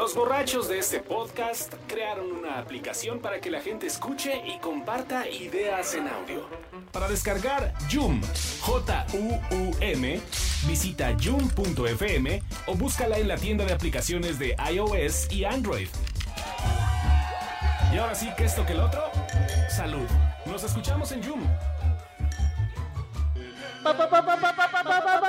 Los borrachos de este podcast crearon una aplicación para que la gente escuche y comparta ideas en audio. Para descargar Joom, J-U-U-M, visita joom.fm o búscala en la tienda de aplicaciones de iOS y Android. Y ahora sí que esto que el otro, salud. Nos escuchamos en Joom. Quedamos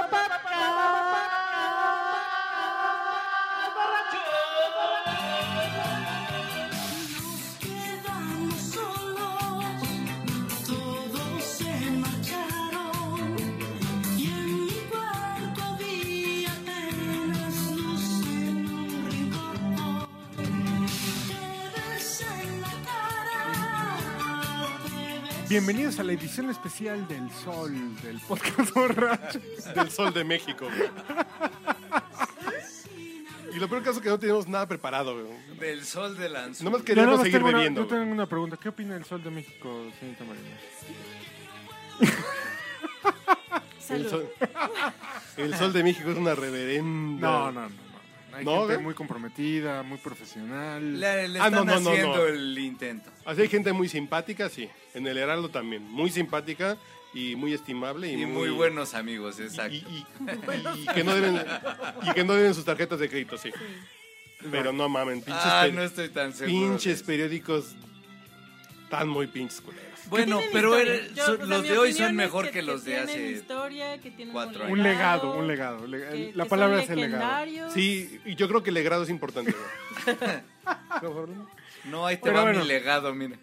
Bienvenidos a la edición especial del Sol del podcast borracho. del Sol de México. güey. Y lo peor caso es que no tenemos nada preparado, güey. Del sol de lanzo. Nomás Yo nada más seguir tengo una- bebiendo. yo güey. tengo una pregunta. ¿Qué opina del Sol de México, señorita Marina? El Salud. sol, el Sol de México es una reverenda. No, no, no. Hay ¿No, gente muy comprometida, muy profesional. Le, le Ah, están no, no, no, haciendo no. el intento. Así hay gente muy simpática, sí. En el Heraldo también. Muy simpática y muy estimable. Y, Y, muy buenos amigos, exacto. Y, y- y que no deben, y que no deben sus tarjetas de crédito, sí. Pero no mamen, pinches, ah, no estoy tan seguro. pinches periódicos tan muy pinches culeros. Bueno, pero Yo, son- sea, los de hoy son es mejor que, que los de hace historia, que tienen cuatro un años. Un legado, un legado. que- la que palabra es el legado. Sí, y yo creo que el legrado es importante. No, ahí te Pero va bueno. mi legado, mira.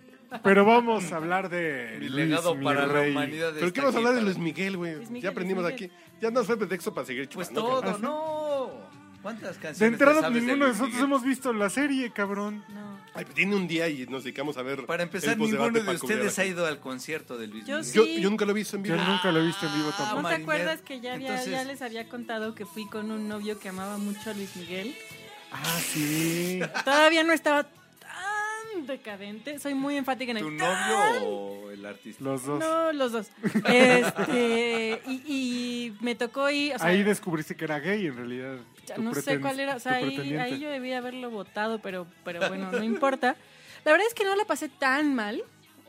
Pero vamos a hablar de. Mi Luis, legado mi para la humanidad. ¿Pero qué vamos a hablar de Luis Miguel, güey? Ya aprendimos aquí. Ya nos fue pretexto para seguir Pues chupando. todo, cabrón. no. ¿Cuántas canciones De entrada, sabes ninguno de nosotros hemos visto la serie, cabrón. No. Ay, pues tiene un día y nos dedicamos a ver. Para empezar, ninguno de ustedes ha ido al concierto de Luis Yo Miguel. Yo, Sí. yo nunca lo he visto en vivo. Yo nunca lo he visto en vivo Ah, tampoco. ¿No te acuerdas que ya, había, Entonces- ya les había contado que fui con un novio que amaba mucho a Luis Miguel? Ah, sí. Todavía no estaba decadente. Soy muy enfática en el ¿Tu tan. novio o el artista? Los dos. No, los dos. Este, y, y me tocó ir. O sea, Ahí descubriste que era gay, en realidad. tu no sé cuál era. O sea, ahí, ahí yo debía haberlo votado, pero, pero bueno, no importa. La verdad es que no la pasé tan mal.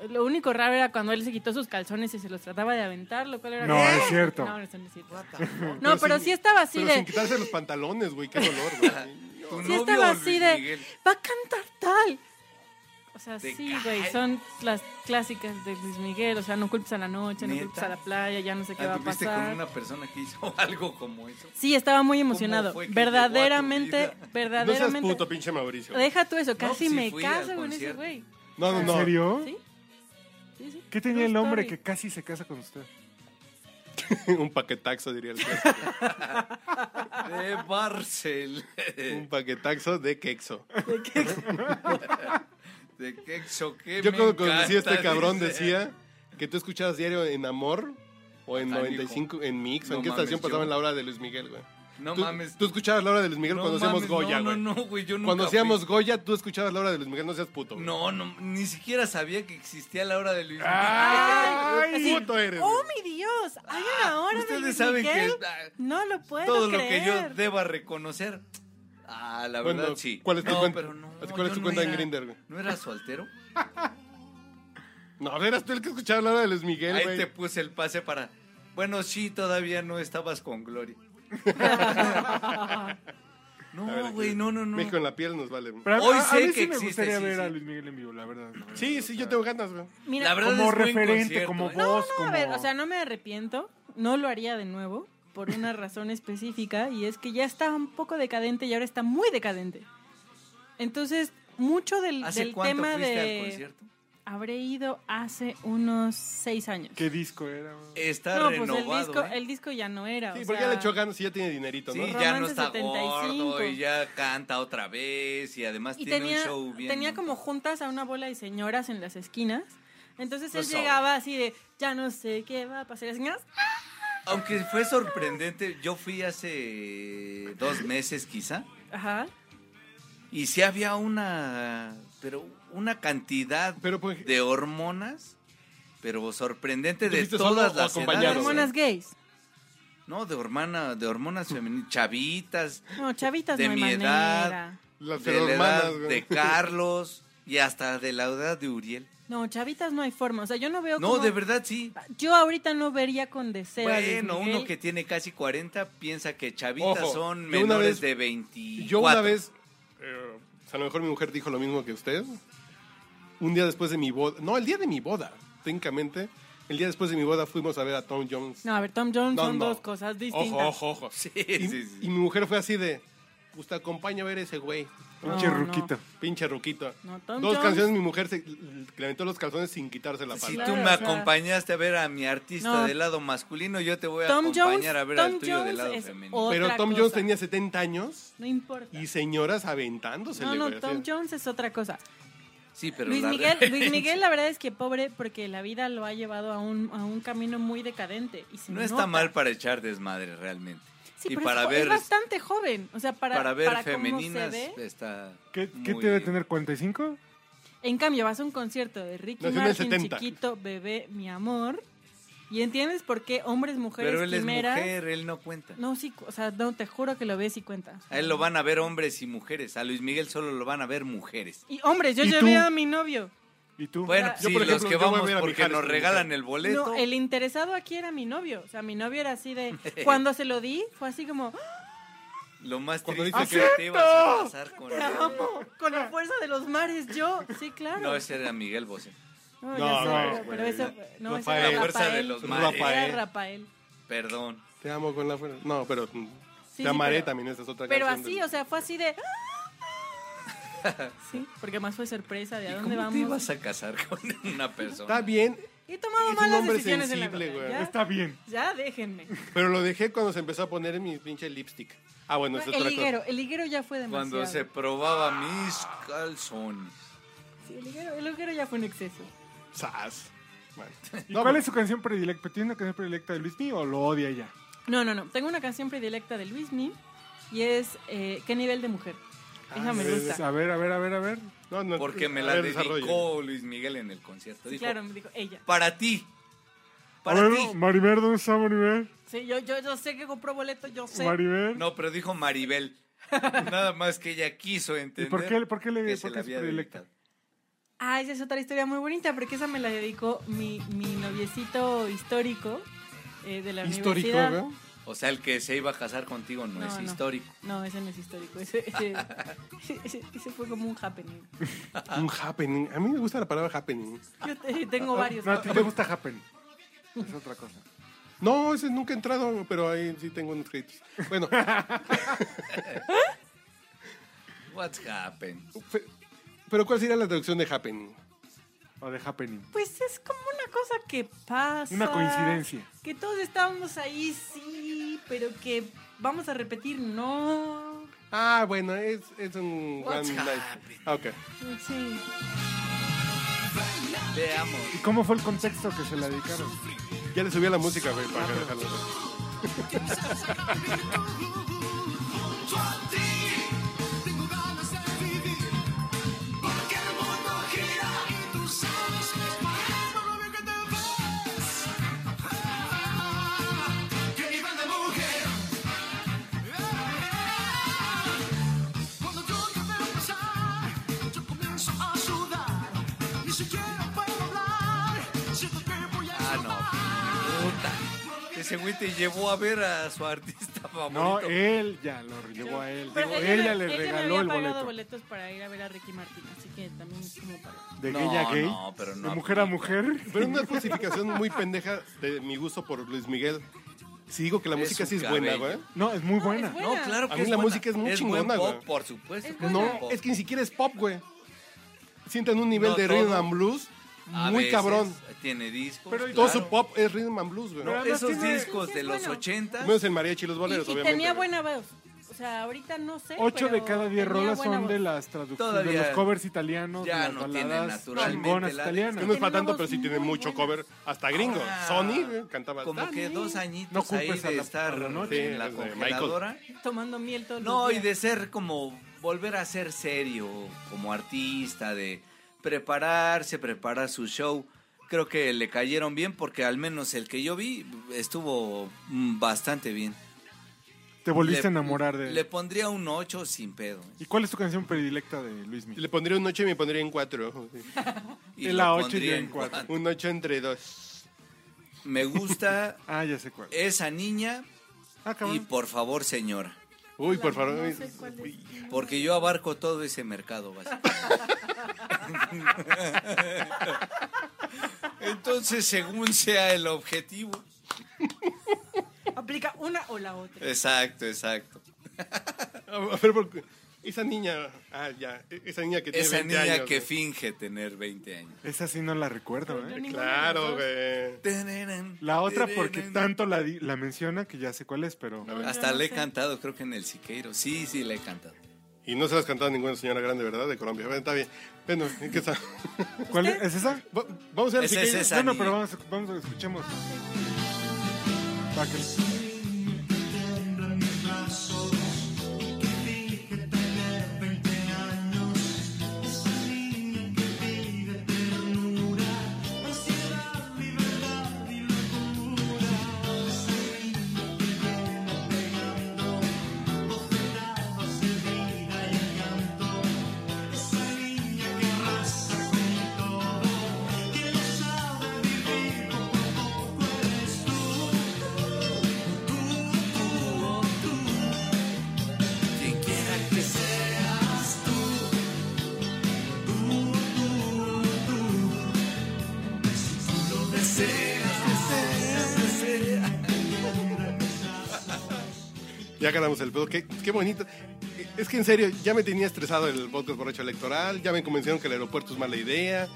Lo único raro era cuando él se quitó sus calzones y se los trataba de aventar, lo cual era... No, es cierto. No, no es cierto. No, pero sin- sí estaba así Pero de... sin quitarse los pantalones, güey. Qué dolor, güey. ¿Tu Sí estaba así Luis de... Miguel? Va a cantar tal. O sea, sí, güey, son las clásicas de Luis Miguel. O sea, no culpes a la noche, no culpes a la playa, ya no sé qué va a ¿Anduviste con pasar. una persona que hizo algo como eso? Sí, estaba muy emocionado. fue que llegó a tu Verdaderamente, vida? No seas verdaderamente. puto, pinche Mauricio. Deja tú eso, casi me caso con ese güey. No, no, ¿En no. serio? ¿Sí? Sí, sí. ¿Qué tenía True el hombre story. que casi se casa con usted? Un paquetaxo, diría el. De Barcel. Un paquetaxo de quexo. De quexo que Yo me cuando conocí a este cabrón dice. decía que tú escuchabas diario en Amor o en Ajá, 95 en Mix o en No qué mames, estación yo- pasaban la hora de Luis Miguel, güey. No tú, mames. Tú escuchabas la hora de Luis Miguel no cuando hacíamos Goya, no, güey. No, no, güey, yo nunca Cuando hacíamos fui. Goya, tú escuchabas la hora de Luis Miguel, no seas puto. güey. No, no, ni siquiera sabía que existía la hora de Luis Miguel. ¡Ay! Así, puto eres, ¡Oh, güey. mi Dios! Hay una hora de Ustedes Luis saben Miguel. que ah, No lo puedo todo lo creer. que yo deba reconocer. Ah, la Bueno, verdad sí. ¿cuál es tu no, cuenta? pero no. ¿Cuál es tu no cuenta en era- Grindr, güey? ¿No era soltero? No, eras tú el que escuchaba la hora de Luis Miguel, Ahí güey. te puse el pase para. Bueno, sí, todavía no estabas con Gloria. A no, ver, güey, no, no, no. México en la piel nos vale. Pero a- Hoy a, a sé mí que sí me gustaría sí, ver sí. a Luis Miguel en vivo, la verdad. la verdad. Sí, sí, yo tengo ganas, güey. Mira, La verdad Como es referente, como ¿eh? voz, no, no, como... a ver, o sea, no me arrepiento. No lo haría de nuevo por una razón específica y es que ya está un poco decadente y ahora está muy decadente. Entonces, mucho del, ¿Hace del cuánto tema fuiste al de... concierto? Habré ido hace unos seis años. ¿Qué disco era? Está no, pues el renovado. disco, ¿eh? el disco ya no era. Sí, o porque sea, ya le echó ganas y ya tiene dinerito, ¿no? Sí, ya no está 75. gordo y ya canta otra vez y además Y tiene tenía, un show bien. tenía como juntas a una bola de señoras en las esquinas. Entonces él Pues, llegaba así de, ya no sé qué va a pasar. Y las señoras, Aunque fue sorprendente, yo fui hace dos meses quizá ajá. y sí había una, pero una cantidad Pero, pues, de hormonas, pero sorprendente ¿Tú de todas las edades. hormonas gays. No, de hormona, de hormonas femeninas, chavitas, No, chavitas de no mi manera. edad. Las de la edad de Carlos y hasta de la edad de Uriel. No, chavitas no hay forma. O sea, yo no veo No, cómo- de verdad sí. Yo ahorita no vería con deseo Bueno, uno que tiene casi 40 piensa que chavitas Ojo, son menores vez- de 24. Yo una vez, eh, a lo mejor mi mujer dijo lo mismo que usted. Un día después de mi boda, no, el día de mi boda, técnicamente, el día después de mi boda fuimos a ver a Tom Jones. No, a ver, Tom Jones No, son no. dos cosas distintas. Ojo, ojo, ojo. Sí, Y, sí, sí. y mi mujer fue así de, pues te acompaño a ver ese güey. Pinche No, no. ruquito. Pinche ruquito. No, Tom Dos Jones- canciones, mi mujer se le aventó los calzones sin quitarse la Si palabra. Claro, tú me o sea- acompañaste a ver a mi artista No. del lado masculino, yo te voy a Tom acompañar Jones, a ver Tom al tuyo del Jones lado es femenino. Pero Tom cosa. Jones tenía 70 años No importa. y señoras aventándose. No, no, Tom Jones es otra cosa. Sí, pero Luis la Miguel, Luis Miguel, la verdad es que pobre porque la vida lo ha llevado a un, a un camino muy decadente. Y se No está nota. mal para echar desmadre realmente. Sí, y pero para es, ver es bastante joven. O sea, para, para ver para cómo femeninas se ve. está ¿Qué, muy qué debe tener? ¿45? En cambio, vas a un concierto de Ricky Nació Martin, 70. chiquito, bebé, mi amor. Y entiendes por qué hombres, mujeres, Pero él es mujer, él no cuenta. No, sí, o sea, no, te juro que lo ves y cuenta. A él lo van a ver hombres y mujeres. A Luis Miguel solo lo van a ver mujeres. Y hombres, yo ¿Y llevé tú? a mi novio. ¿Y tú? Bueno, Yo, sí, por los que yo voy a vamos porque nos regalan el boleto. No, el interesado aquí era mi novio. O sea, mi novio era así de. Cuando se lo di, fue así como. Lo más Cuando triste dice que te ibas a casar con ¡Te él. amo! Con la fuerza de los mares, yo. Sí, claro. No, ese era Miguel Bosé. No, No, ya sé, no, pero- eso. No, ese era La fuerza de Rafael. los mares. Era Rafael. Rafael. Perdón. Te amo con la fuerza. No, pero Sí, Te sí, amaré pero- también, esa es otra Pero canción. así, o sea, fue así de. Sí, porque más fue sorpresa de ¿Y a cómo dónde te vamos. ibas a casar con una persona? Está bien, He tomado Es un malas hombre decisiones en la sensible, vida. güey. Ya, Está bien. ya déjenme. pero lo dejé cuando se empezó a poner en mi pinche lipstick. Ah, bueno, es el otra liguero, el liguero ya fue demasiado. Cuando se probaba mis calzones. Sí, el liguero, el liguero ya fue en exceso. cosa. Sas. Bueno. ¿Y No, cuál pero- es su canción predilecta? ¿Tiene una canción predilecta de Luis o lo odia ella? No, no, no. Tengo una canción predilecta de Luismi y es eh, ¿Qué nivel de mujer? Esa me Es- gusta. A ver, a ver, a ver, a ver. No, no, Porque me la ver, dedicó. Luis Miguel en el concierto. Sí, Dijo, claro, me dijo ella. para ti. A Para ver, ti. Maribel, ¿dónde está Maribel? Sí, yo, yo, yo sé que compró boleto, yo sé. Maribel. No, pero dijo Maribel. Nada más que ella quiso ¿Y entender. por qué, por qué le que por se la había. Ah, esa es otra historia muy bonita porque esa me la dedicó mi, mi noviecito histórico eh, de la Histórico, universidad. güey. O sea, el que se iba a casar contigo no, No, es no. histórico. No, ese no es histórico. Ese, ese, ese- ese fue como un happening. Un happening. A mí me gusta la palabra happening. Yo te- tengo varios. No, a ti te gusta Happen. Es otra cosa. No, ese nunca he entrado, pero ahí sí tengo unos créditos. Bueno, What's happened? fe- pero ¿cuál sería la traducción de happening? O de Happening. Pues es como una cosa que pasa. Una coincidencia. Que todos estábamos ahí, sí, pero que vamos a repetir, no. Ah, bueno, es, es un What's one night. ok. Sí. Veamos. ¿Y cómo fue el contexto que se la dedicaron? Ya le subí a la música, güey, para que dejarlo. Ese güey te llevó a ver a su artista favorito. No, él ya lo llevó a él. Pero Digo, ella me- le él ya me regaló había el pagado boleto. boletos para ir a ver a Ricky Martin, así que también es como para... De No, gay a gay. no, pero no de mujer a mujer. Pero una justificación muy pendeja de mi gusto por Luis Miguel. Si digo que la Es música sí es buena, cabello. güey. No, es muy No, buena. es buena. No, claro que A mí es la buena. música es muy buen chingona, pop, güey. por supuesto. Es es buena. No, pop. es que ni siquiera es pop, güey. Sienten un nivel No de todo. rhythm and blues A muy veces cabrón. Tiene discos. Pero Todo claro. su pop es rhythm and blues, güey. No, esos tiene- discos Sí, de es los bueno. 80 Menos el mariachi y los Y, boleros, y obviamente. tenía buena voz. O sea, ahorita no sé, Ocho de pero cada diez rolas son de las traducciones, de los covers italianos, ya de las no tiene baladas naturalmente chingonas la- italianas. Que no es para tanto, pero sí tiene mucho buena. cover. Hasta gringo. Ahora, Sony güey, cantaba. Como que dos añitos No ahí de la- estar la noche. en la Sí, es de congeladora. Tomando miel todos No, los y de ser como volver a ser serio como artista, de prepararse, preparar su show. Creo que le cayeron bien porque al menos el que yo vi estuvo mm, bastante bien. ¿Te Te volviste le- a enamorar de él. Le pondría un 8 sin pedo. ¿Y cuál es tu canción predilecta de Luis Miguel? Le pondría un 8 y me pondría en 4. Y En la ocho y pondría yo en cuatro. Un 8 entre 2. Me gusta Ah, ya sé cuál. esa niña Ah, y por favor, señora. Uy, por favor. No sé. Porque yo abarco todo ese mercado, básicamente. Entonces, según sea el objetivo. Aplica una o la otra. Exacto, exacto. A ver, porque esa niña, ah, ya, esa niña que tiene Esa 20 niña años, que güey. finge tener 20 años. Esa sí no la recuerdo, Yo ¿eh? ninguna de Claro, dos. güey. La otra porque tanto la, di- la menciona que ya sé cuál es, pero... No, Hasta yo no le he sé. cantado, creo que en el Siqueiro. Sí, sí, le he cantado. Y no se las cantado ninguna señora grande, ¿verdad? De Colombia. Bueno, está bien. Bueno, ¿en qué está? ¿Cuál es? ¿Es esa? Va- Vamos a ver Ese si es que- esa. No, no, niña. pero vamos, vamos, escuchemos. Va, que- Ya ganamos el pedo. Qué, qué bonito. Es que en serio, ya me tenía estresado el podcast borracho electoral. Ya me convencieron que el aeropuerto es mala idea.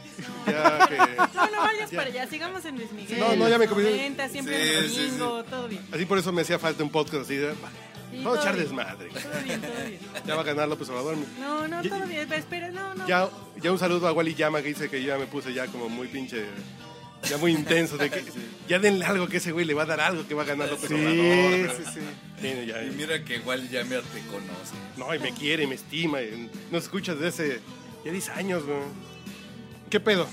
Ya que. No, no vayas para allá. Sigamos en Luis Miguel. No, no, ya me Comenta, siempre Sí, el sí, domingo, todo bien. Así por eso me hacía falta un podcast así de. Sí, Vamos a echar desmadre. Todo bien, todo bien. Ya va a ganar López Obrador. No, no, Ya- todo bien. Espera, no, no. Ya, ya un saludo a Wally Llama que dice que ya me puse ya como muy pinche. Ya muy intenso. De que, ya denle algo que ese güey le va a dar algo que va a ganar López Sí, Obrador. sí, sí. Sí, ya- Y mira que igual ya me te conoce. No, y me quiere, me estima. y Nos escuchas desde hace ya 10 años, güey. ¿Qué pedo?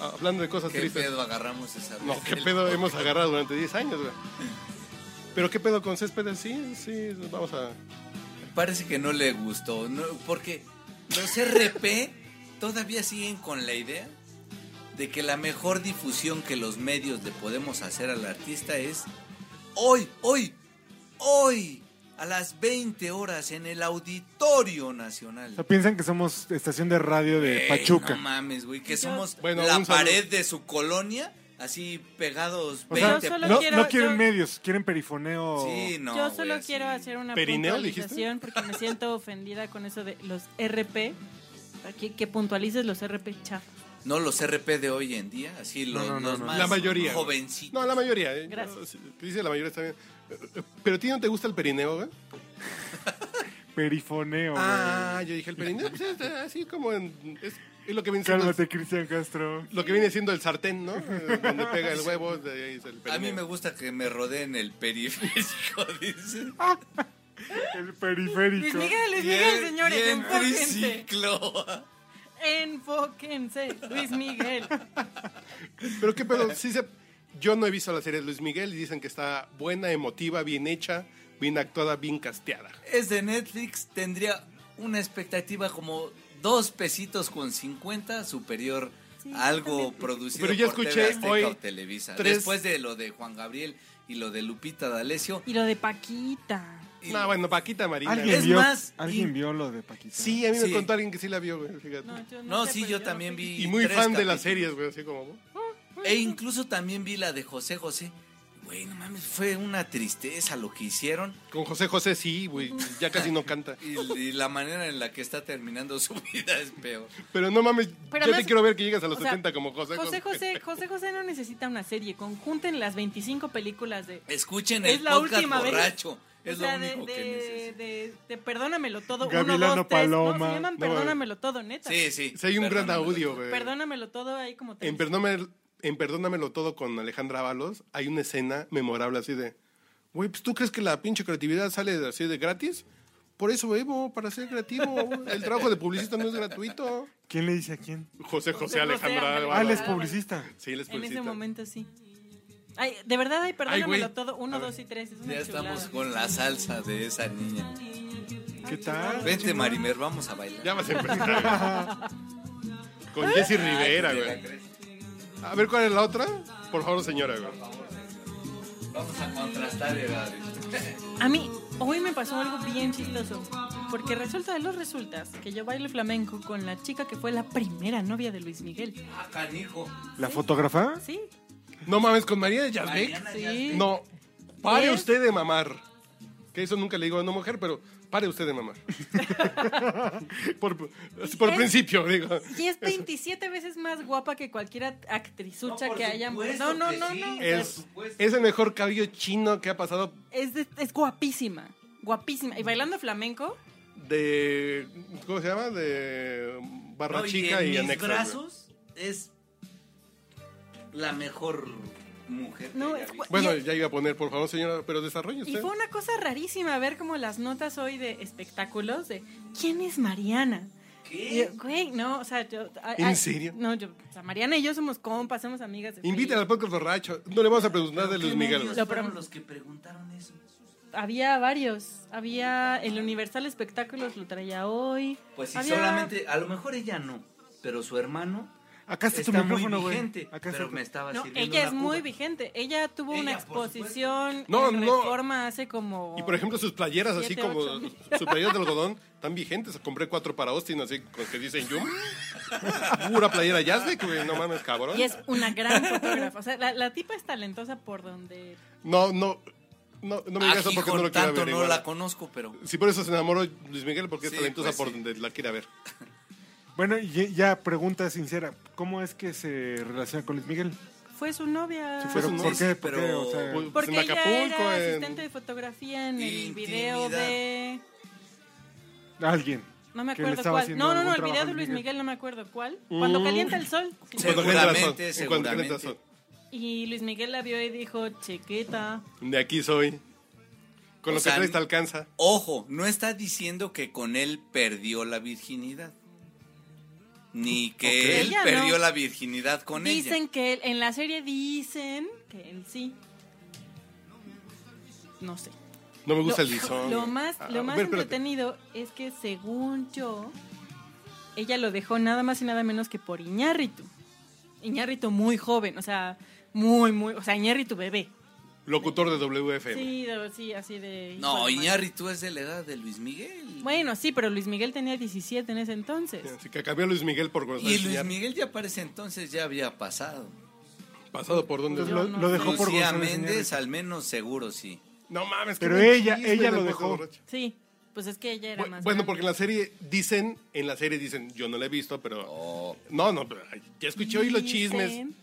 Ah, Hablando de cosas ¿Qué tristes. pedo agarramos esa No, vez ¿qué el pedo podcast? hemos agarrado durante 10 años, güey? Pero ¿qué pedo con Céspedes? Sí, sí, vamos a... Parece que no le gustó, no, porque los RP todavía siguen con la idea de que la mejor difusión que los medios le podemos hacer al artista es hoy, hoy, hoy, a las 20 horas en el Auditorio Nacional. O sea, piensan que somos estación de radio de Ey, Pachuca. No mames, güey, que somos Bueno, la pared de su colonia, así pegados O sea, 20 Yo solo no, quiero- no quieren yo- medios, quieren perifoneo. Sí, no, Yo solo quiero hacer una ¿Perineo, puntualización porque me siento ofendida con eso de los RP. Aquí que puntualices los RP chafas. No los RP de hoy en día, así los, no, no, los no. más La mayoría. güey. jovencitos. No, la mayoría. eh. Gracias. Dice la mayoría está bien. Eh, eh, Pero a ti no te gusta el perineo, güey. Perifoneo, güey. Ah, yo dije el perineo. Pues es así como en... Es, es lo que viene siendo... Cálmate, Cristian Castro. Lo que viene siendo el sartén, ¿no? Eh, Donde pega el huevo, de ahí es el perineo. A mí me gusta que me rodeen el periférico, dice. El periférico. Luis Miguel, Luis Y Miguel, señores, y en enfóquense. Luis Miguel. Pero qué pedo, sí se... Yo no he visto la serie de Luis Miguel y dicen que está buena, emotiva, bien hecha, bien actuada, bien casteada. Es de Netflix, tendría una expectativa como dos pesitos con 50 superior Sí, a algo también. producido Pero ya por escuché TV Azteca hoy o Televisa. tres- Después de lo de Juan Gabriel y lo de Lupita D'Alessio. Y lo de Paquita. Y- No, bueno, Paquita Marina. ¿Alguien, Es vio, más, ¿alguien y- vio lo de Paquita? Sí, a mí me contó alguien que sí la vio, güey, fíjate. No, yo No, sé, sí, yo también vi. y muy tres fan de las series, güey, así como... E incluso también vi la de José José. Güey, no mames, fue una tristeza lo que hicieron. Con José José sí, güey, ya casi no canta. Y, y la manera en la que está terminando su vida es peor. Pero no mames, Pero yo además- te quiero ver que llegas a los o sea, 70 como José José José, José José no necesita una serie. Conjunten las 25 películas de. Escuchen Es el la podcast última vez. Borracho. O Es sea, lo de, único de, que necesito. de, de Perdónamelo todo. Gavilano uno, dos, tres. No, Paloma. se llaman No, Perdónamelo todo, neta. Sí, sí. Si hay un gran perdónamelo. audio, güey. Perdónamelo todo ahí como tres. En, Perdóname- en Perdónamelo Todo con Alejandra Ábalos hay una escena memorable así de... Güey, pues ¿tú crees que la pinche creatividad sale de- así de gratis? Por eso, Evo, para ser creativo. El trabajo de publicista no es gratuito. ¿Quién le dice a quién? José José José Alejandra Alejandra. Ah, él es publicista. Sí, él es En publicista. ese momento sí. Ay, de verdad, ay, perdónamelo güey. todo. Uno, dos y tres. Es una Ya chulada. estamos con la salsa de esa niña. ¿Qué tal? Vente, Marimer, vamos a bailar. Ya vas a empezar. Con Jessy Rivera, güey. A ver, ¿cuál es la otra? Por favor, señora, güey. Vamos a contrastar edades. A mí, hoy me pasó algo bien chistoso. Porque resulta de los resultas que yo bailo flamenco con la chica que fue la primera novia de Luis Miguel. Ah, canijo. ¿La fotógrafa? Sí, No mames, con María de Yazbek. Sí. No, pare usted de mamar. Que eso nunca le digo a una mujer, pero pare usted de mamar. por por Es- principio, digo. Y es 27 veces más guapa que cualquier act- actrizucha No, que haya. No, no, no, sí. no. Es, es el mejor cabello chino que ha pasado Es, de- es guapísima. Guapísima. Y bailando flamenco, de. ¿Cómo se llama? De Barra No, y Chica en y, mis Anexo. brazos es la mejor mujer. que No, es gua- Bueno, Y- ya iba a poner, por favor, señora, pero desarrolle Y usted. fue una cosa rarísima ver como las notas hoy de espectáculos de ¿quién es Mariana? Y ¿Qué? yo, güey, no, o sea, yo... ¿En serio? No, yo, o sea, Mariana y yo somos compas, somos amigas. de Invítale al podcast borracho. No le vamos a preguntar de ¿Pero Luis Miguel. Lo fueron prom- los que preguntaron eso? Había varios. Había el Universal Espectáculos, lo traía hoy. Pues Había- solamente, a lo mejor ella no, pero su hermano Acá está, tu está muy micrófono, vigente. Acá pero me estaba No, ella es muy cuba. vigente. Ella tuvo una Ella, exposición No, en no. Reforma hace como... Y por ejemplo, sus playeras, así como ocho. sus playeras de algodón, tan vigentes. Compré cuatro para Austin, así con que dicen Yum. Pura playera güey. No mames, cabrón. Y es una gran fotógrafa. O sea, la, la tipa es talentosa por donde... No, no. No, no me digas eso Ah, porque no lo quiero tanto averiguar. no la conozco, pero Sí, por eso se enamoró Luis Miguel, porque es talentosa pues por sí. donde la quiera ver. Bueno, y ya pregunta sincera. ¿Cómo es que se relaciona con Luis Miguel? Fue su novia. Sí, fue ¿Pero su por qué? ¿Por qué? pero- O sea, Pues, Porque en ella era en- asistente de fotografía en el video de... alguien. No me acuerdo cuál. No, no, no, el video de Luis Miguel no me acuerdo cuál. Mm. Cuando calienta el sol. Sí. Cuando calienta el sol, Seguramente, seguramente. sol. Y Luis Miguel la vio y dijo, chiquita. De aquí soy. Con O lo sea, que traes te alcanza. Ojo, no está diciendo que con él perdió la virginidad. Ni que él Ella perdió no. la virginidad con dicen ella. que él, en la serie dicen que él sí. No sé. No me gusta lo, el lisón. Lo más, A- lo más ver, espérate. entretenido es que según yo, ella lo dejó nada más y nada menos que por Iñárritu. Iñárritu muy joven, o sea, muy, muy, o sea, Iñárritu bebé. Locutor de WFM. Sí, de- sí, así de... No, madre. Iñárritu es de la edad de Luis Miguel. Bueno, sí, pero Luis Miguel tenía 17 en ese entonces. Así que cambió a Luis Miguel por y González Luis Iñárritu. Miguel ya para ese entonces ya había pasado. Pasado por donde. Yo lo, no lo sé. dejó por Lucía González Méndez, Iñárritu. al menos seguro sí. No mames. qué Pero buen ella- chisme ella lo dejó. borracho. Sí, pues es que ella era Bu- más Bueno, grande. porque en la serie dicen, en la serie dicen, yo no la he visto, pero. Oh, No, no, pero ya escuché hoy los chismes Dicen-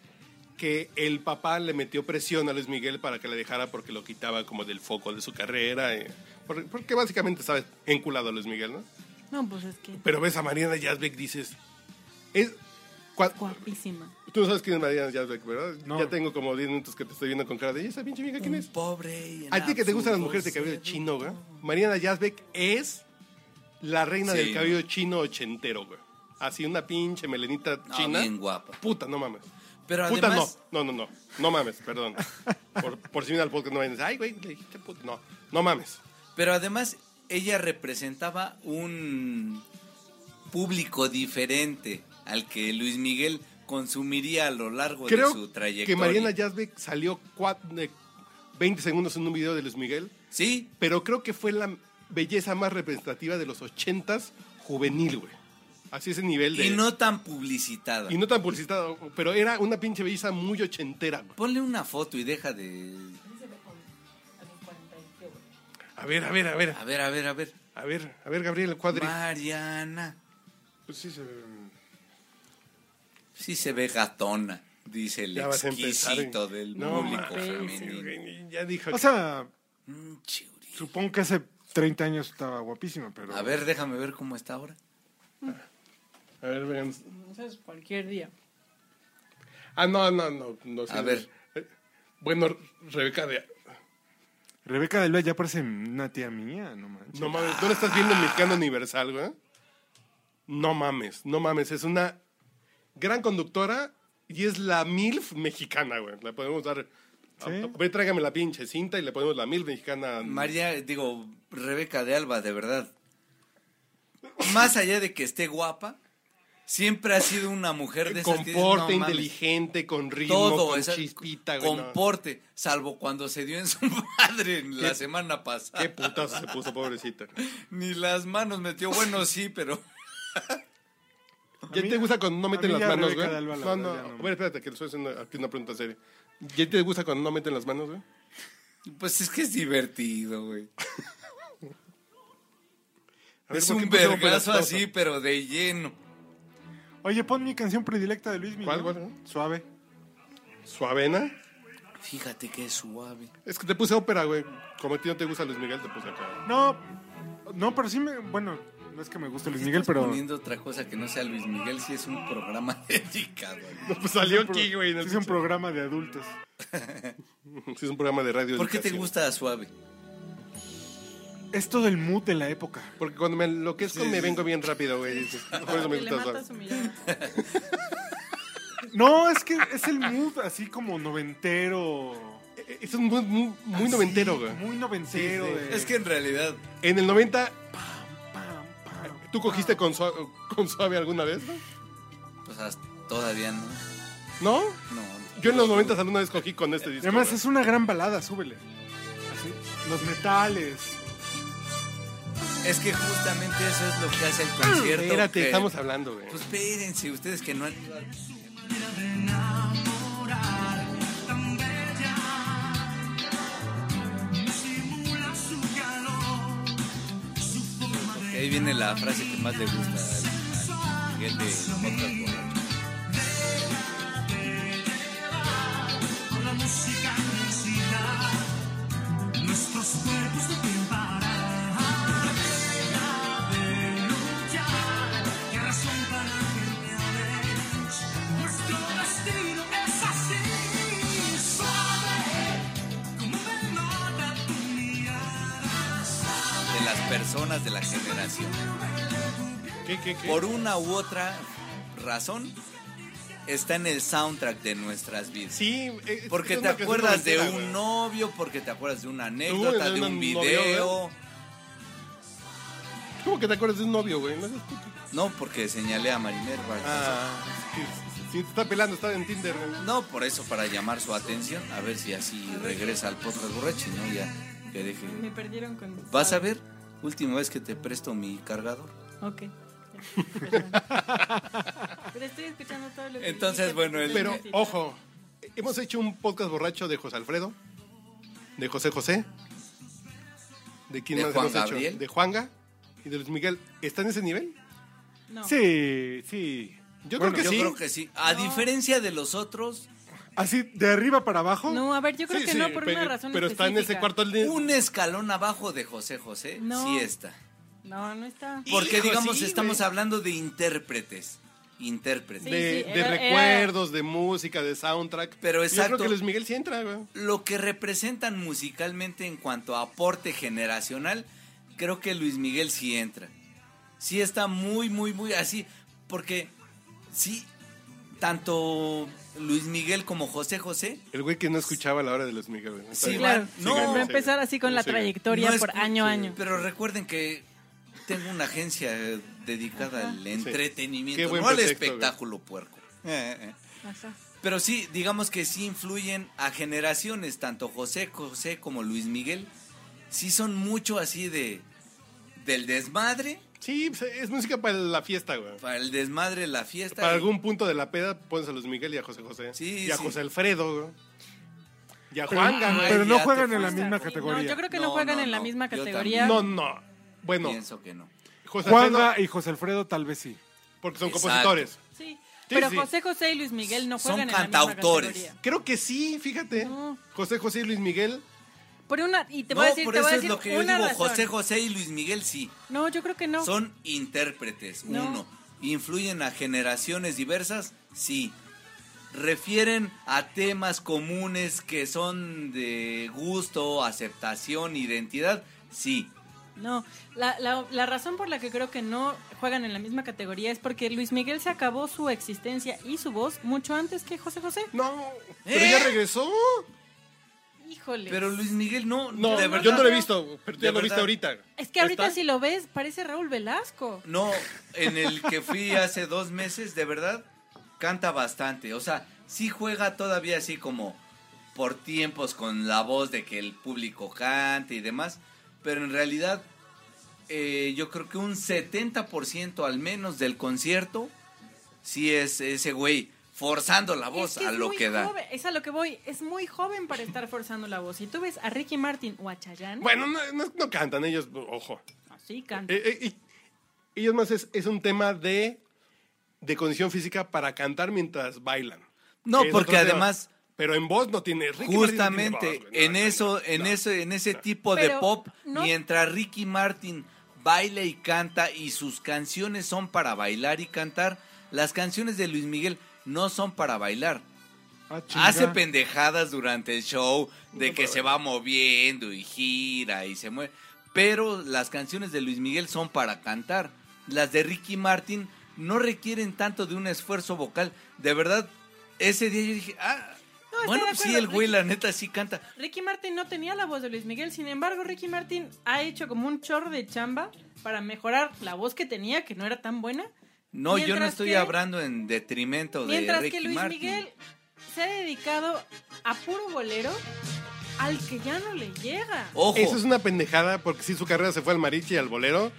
que el papá le metió presión a Luis Miguel para que la dejara porque lo quitaba como del foco de su carrera. eh, por- porque básicamente sabes, enculado a Luis Miguel, ¿no? No, pues es que Pero ves a Mariana Yazbek, dices. Es, cua- guapísima. Tú no sabes quién es Mariana Yazbek, ¿verdad? No. Ya tengo como 10 minutos que te estoy viendo con cara de "¿Y esa pinche vieja quién un es? pobre A ti que te gustan las mujeres de cabello chino, güey. Mariana Yazbek es la reina Sí. del cabello chino ochentero, güey. Así una pinche melenita No, china. bien guapa. Puta, no mames. Pero puta además, no. No, no, no. No mames, perdón. Por, por si viene al podcast no vayan a decir, ay, güey, le dijiste puta. No, no mames. pero además ella representaba un público diferente al que Luis Miguel consumiría a lo largo de su trayectoria. que Mariana Yazbek salió cua- de 20 segundos en un video de Luis Miguel, Sí, pero creo que fue la belleza más representativa de los ochentas juvenil, güey. Así ese nivel de... y no tan publicitada. Y no tan publicitado, pero era una pinche belleza muy ochentera, güey. Ponle una foto y deja de... A ver, a ver, a ver. A ver, a ver, a ver. A ver, a ver, Gabriel, el cuadri. Mariana. Pues sí, se ve- Sí se ve gatona, dice el Ya exquisito del No, público femenino. Ya dijo. O sea, Mm, chiuri. supongo que hace 30 años estaba guapísima, pero... A ver, déjame ver cómo está ahora. A ver, vean. Eso es cualquier día. Ah, no, no, no. no A ver. Eh, Bueno, Rebeca de. Rebeca del Valle ya parece una tía mía, no manches. No mames, ¿tú lo estás viendo en Mexicano Universal, güey? No mames, no mames. Es una gran conductora y es la MILF mexicana, güey. La podemos dar Sí. Ve, tráigame la pinche cinta y le ponemos la mil mexicana. María, digo, Rebeca de Alba, de verdad. Más allá de que esté guapa, siempre ha sido una mujer de esas que dices, Comporte, inteligente, con ritmo, Todo, con esa- chispita, güey. no. comporte, salvo cuando se dio en su madre la semana pasada. Qué putazo se puso, pobrecita. Ni las manos metió, bueno, sí, pero ¿Ya te gusta cuando no a meten las manos, güey? No, no, a ver, espérate, que le estoy haciendo aquí una pregunta seria. ¿Ya te gusta cuando no meten las manos, güey? pues es que es divertido, güey. Es ¿por qué un vergazo así, pero de lleno. Oye, pon mi canción predilecta de Luis Miguel. ¿Cuál, cuál? Suave. ¿Suavena? Fíjate que es suave. Es que te puse ópera, güey. Como a ti no te gusta Luis Miguel, te puse acá. No, no, pero sí me. Bueno, no es que me guste Luis Miguel, Estás pero. poniendo otra cosa que no sea Luis Miguel, si es un programa dedicado. No, pues salió aquí, güey. el Sí, es un programa de adultos. Sí, es un programa de radio. ¿Por qué te educación. gusta suave? Es todo el mood de la época. Porque cuando me enloquezco me vengo bien rápido, güey. Dices, Por eso me gusta. No, es que es el mood así como noventero. Eh, Es un muy, muy, muy Así, noventero, güey. Muy noventero. Sí, sí. de- Es que en realidad, En el 90, Pam, pam. ¿tú cogiste con suave, con suave alguna vez? no? pues hasta- todavía no. ¿No? No. Yo en los 90 alguna vez cogí con este disco. Además es una gran balada, súbele. Así. Los metales. Es que justamente eso es lo que hace el concierto. Espérate, que- estamos hablando, güey. Pues espérense, ustedes que no han ido al- tan bella, simula su calor, su forma de que ahí viene la frase que más le gusta a Miguel de Podcast Borracho. con la música inmensidad, nuestros cuerpos no personas de la generación. ¿Qué, qué, qué? Por una u otra razón, está en el soundtrack de nuestras vidas. Sí, eh, Porque es te acuerdas de un novio, porque te acuerdas de una anécdota, de de un novio, video. ¿Cómo que te acuerdas de un novio, güey? No, porque señalé a Marimer. Ah, sí, te está pelando, está en Tinder, güey. No, por eso, para llamar su atención, a ver si así regresa al podcast borracho, ¿no? Ya que deje. Me perdieron con. ¿Vas a ver? Última vez que te presto mi cargador. Ok. Pero estoy escuchando todo lo que Entonces, bueno, el- Pero, ojo, hemos hecho un podcast borracho de José Alfredo, de José José, de quién ¿De más Juan hemos hecho? De Juanga y de Luis Miguel. ¿Está en ese nivel? No. Sí, sí. Yo Bueno, creo que Yo sí. creo que sí. A diferencia de los otros, Así, de arriba para abajo. No, a ver, yo creo Sí, que sí, no por pero, una razón pero está en ese cuarto de... un escalón abajo de José José, No. sí está. No, no está. Porque, Hijo, digamos, sí, estamos güey. hablando de intérpretes. Intérpretes. Sí, de, sí, de era- recuerdos, de música, de soundtrack. Pero Yo exacto. creo que Luis Miguel sí entra, güey. Lo que representan musicalmente en cuanto a aporte generacional, creo que Luis Miguel sí entra. Sí está muy, muy, muy así. Porque sí, tanto Luis Miguel como José José. El güey que no escuchaba a la hora de Luis Miguel. Está Sí. Claro, No, no, va a empezar así con la Sigue. trayectoria no por año a año. Pero recuerden que tengo una agencia eh, dedicada al entretenimiento, no al espectáculo puerco. Eh, eh. Ajá. Pero sí, digamos que sí influyen a generaciones, tanto José José como Luis Miguel. Sí son mucho así de del desmadre, Sí, pues, es música para la fiesta, güey. para el desmadre, la fiesta. Para y- algún punto de la peda pones a Luis Miguel y a José José. Sí, y a sí. José Alfredo, güey. Y a Pero, güey. pero no juegan en la misma Sí, categoría. No, yo creo que no, No, juegan no, en la no. misma categoría. No, no. Bueno, Pienso que no. José Juanga y José Alfredo tal vez sí. porque son Exacto. compositores. Sí. Pero sí. José José y Luis Miguel no Son juegan en la cantautores. misma categoría. Creo que sí, fíjate. No. José José y Luis Miguel. Por una, y te no, voy a decir, por te eso voy a es decir lo que yo digo, razón. José José y Luis Miguel sí. No, yo creo que no. Son intérpretes, No. uno. ¿Influyen a generaciones diversas? Sí. ¿Refieren a temas comunes que son de gusto, aceptación, identidad? Sí. No, la, la, la razón por la que creo que no juegan en la misma categoría es porque Luis Miguel se acabó su existencia y su voz mucho antes que José José. No, pero ¿Eh? ya regresó. Híjole. Pero Luis Miguel no, No, de yo verdad. no lo he visto, pero tú ya lo viste ahorita. es que ahorita ¿Está? si lo ves, parece Raúl Velasco. No, en el que fui hace dos meses, de verdad, canta bastante. O sea, sí juega todavía así como por tiempos con la voz de que el público cante y demás. Pero en realidad, eh, yo creo que un 70% al menos del concierto, sí es ese güey forzando la voz Es que a es lo que da. joven, Es a lo que voy. Es muy joven para estar forzando la voz. Si tú ves a Ricky Martin o a Chayanne, Bueno, no, no- no cantan ellos, ojo. así canta. Eh, eh, y- ellos más es, es un tema de, de condición física para cantar mientras bailan. No, porque además Pero en voz no tiene... Ricky Martin no tiene Justamente voz, en eso, en eso, en ese tipo de pop, no- mientras Ricky Martin baila y canta y sus canciones son para bailar y cantar, las canciones de Luis Miguel no son para bailar. Ah. Hace pendejadas durante el show de que se va moviendo y gira y se mueve, pero las canciones de Luis Miguel son para cantar. Las de Ricky Martin no requieren tanto de un esfuerzo vocal. De verdad, ese día yo dije, ah, No, bueno, pues sí, el güey Ricky- la neta sí canta. Ricky Martin no tenía la voz de Luis Miguel, sin embargo, Ricky Martin ha hecho como un chorro de chamba para mejorar la voz que tenía, que no era tan buena. No, yo no estoy que- hablando en detrimento de Mientras Ricky que Luis Martin. Miguel se ha dedicado a puro bolero al que ya no le llega. Ojo, Eso es una pendejada porque sí su carrera se fue al mariachi y al bolero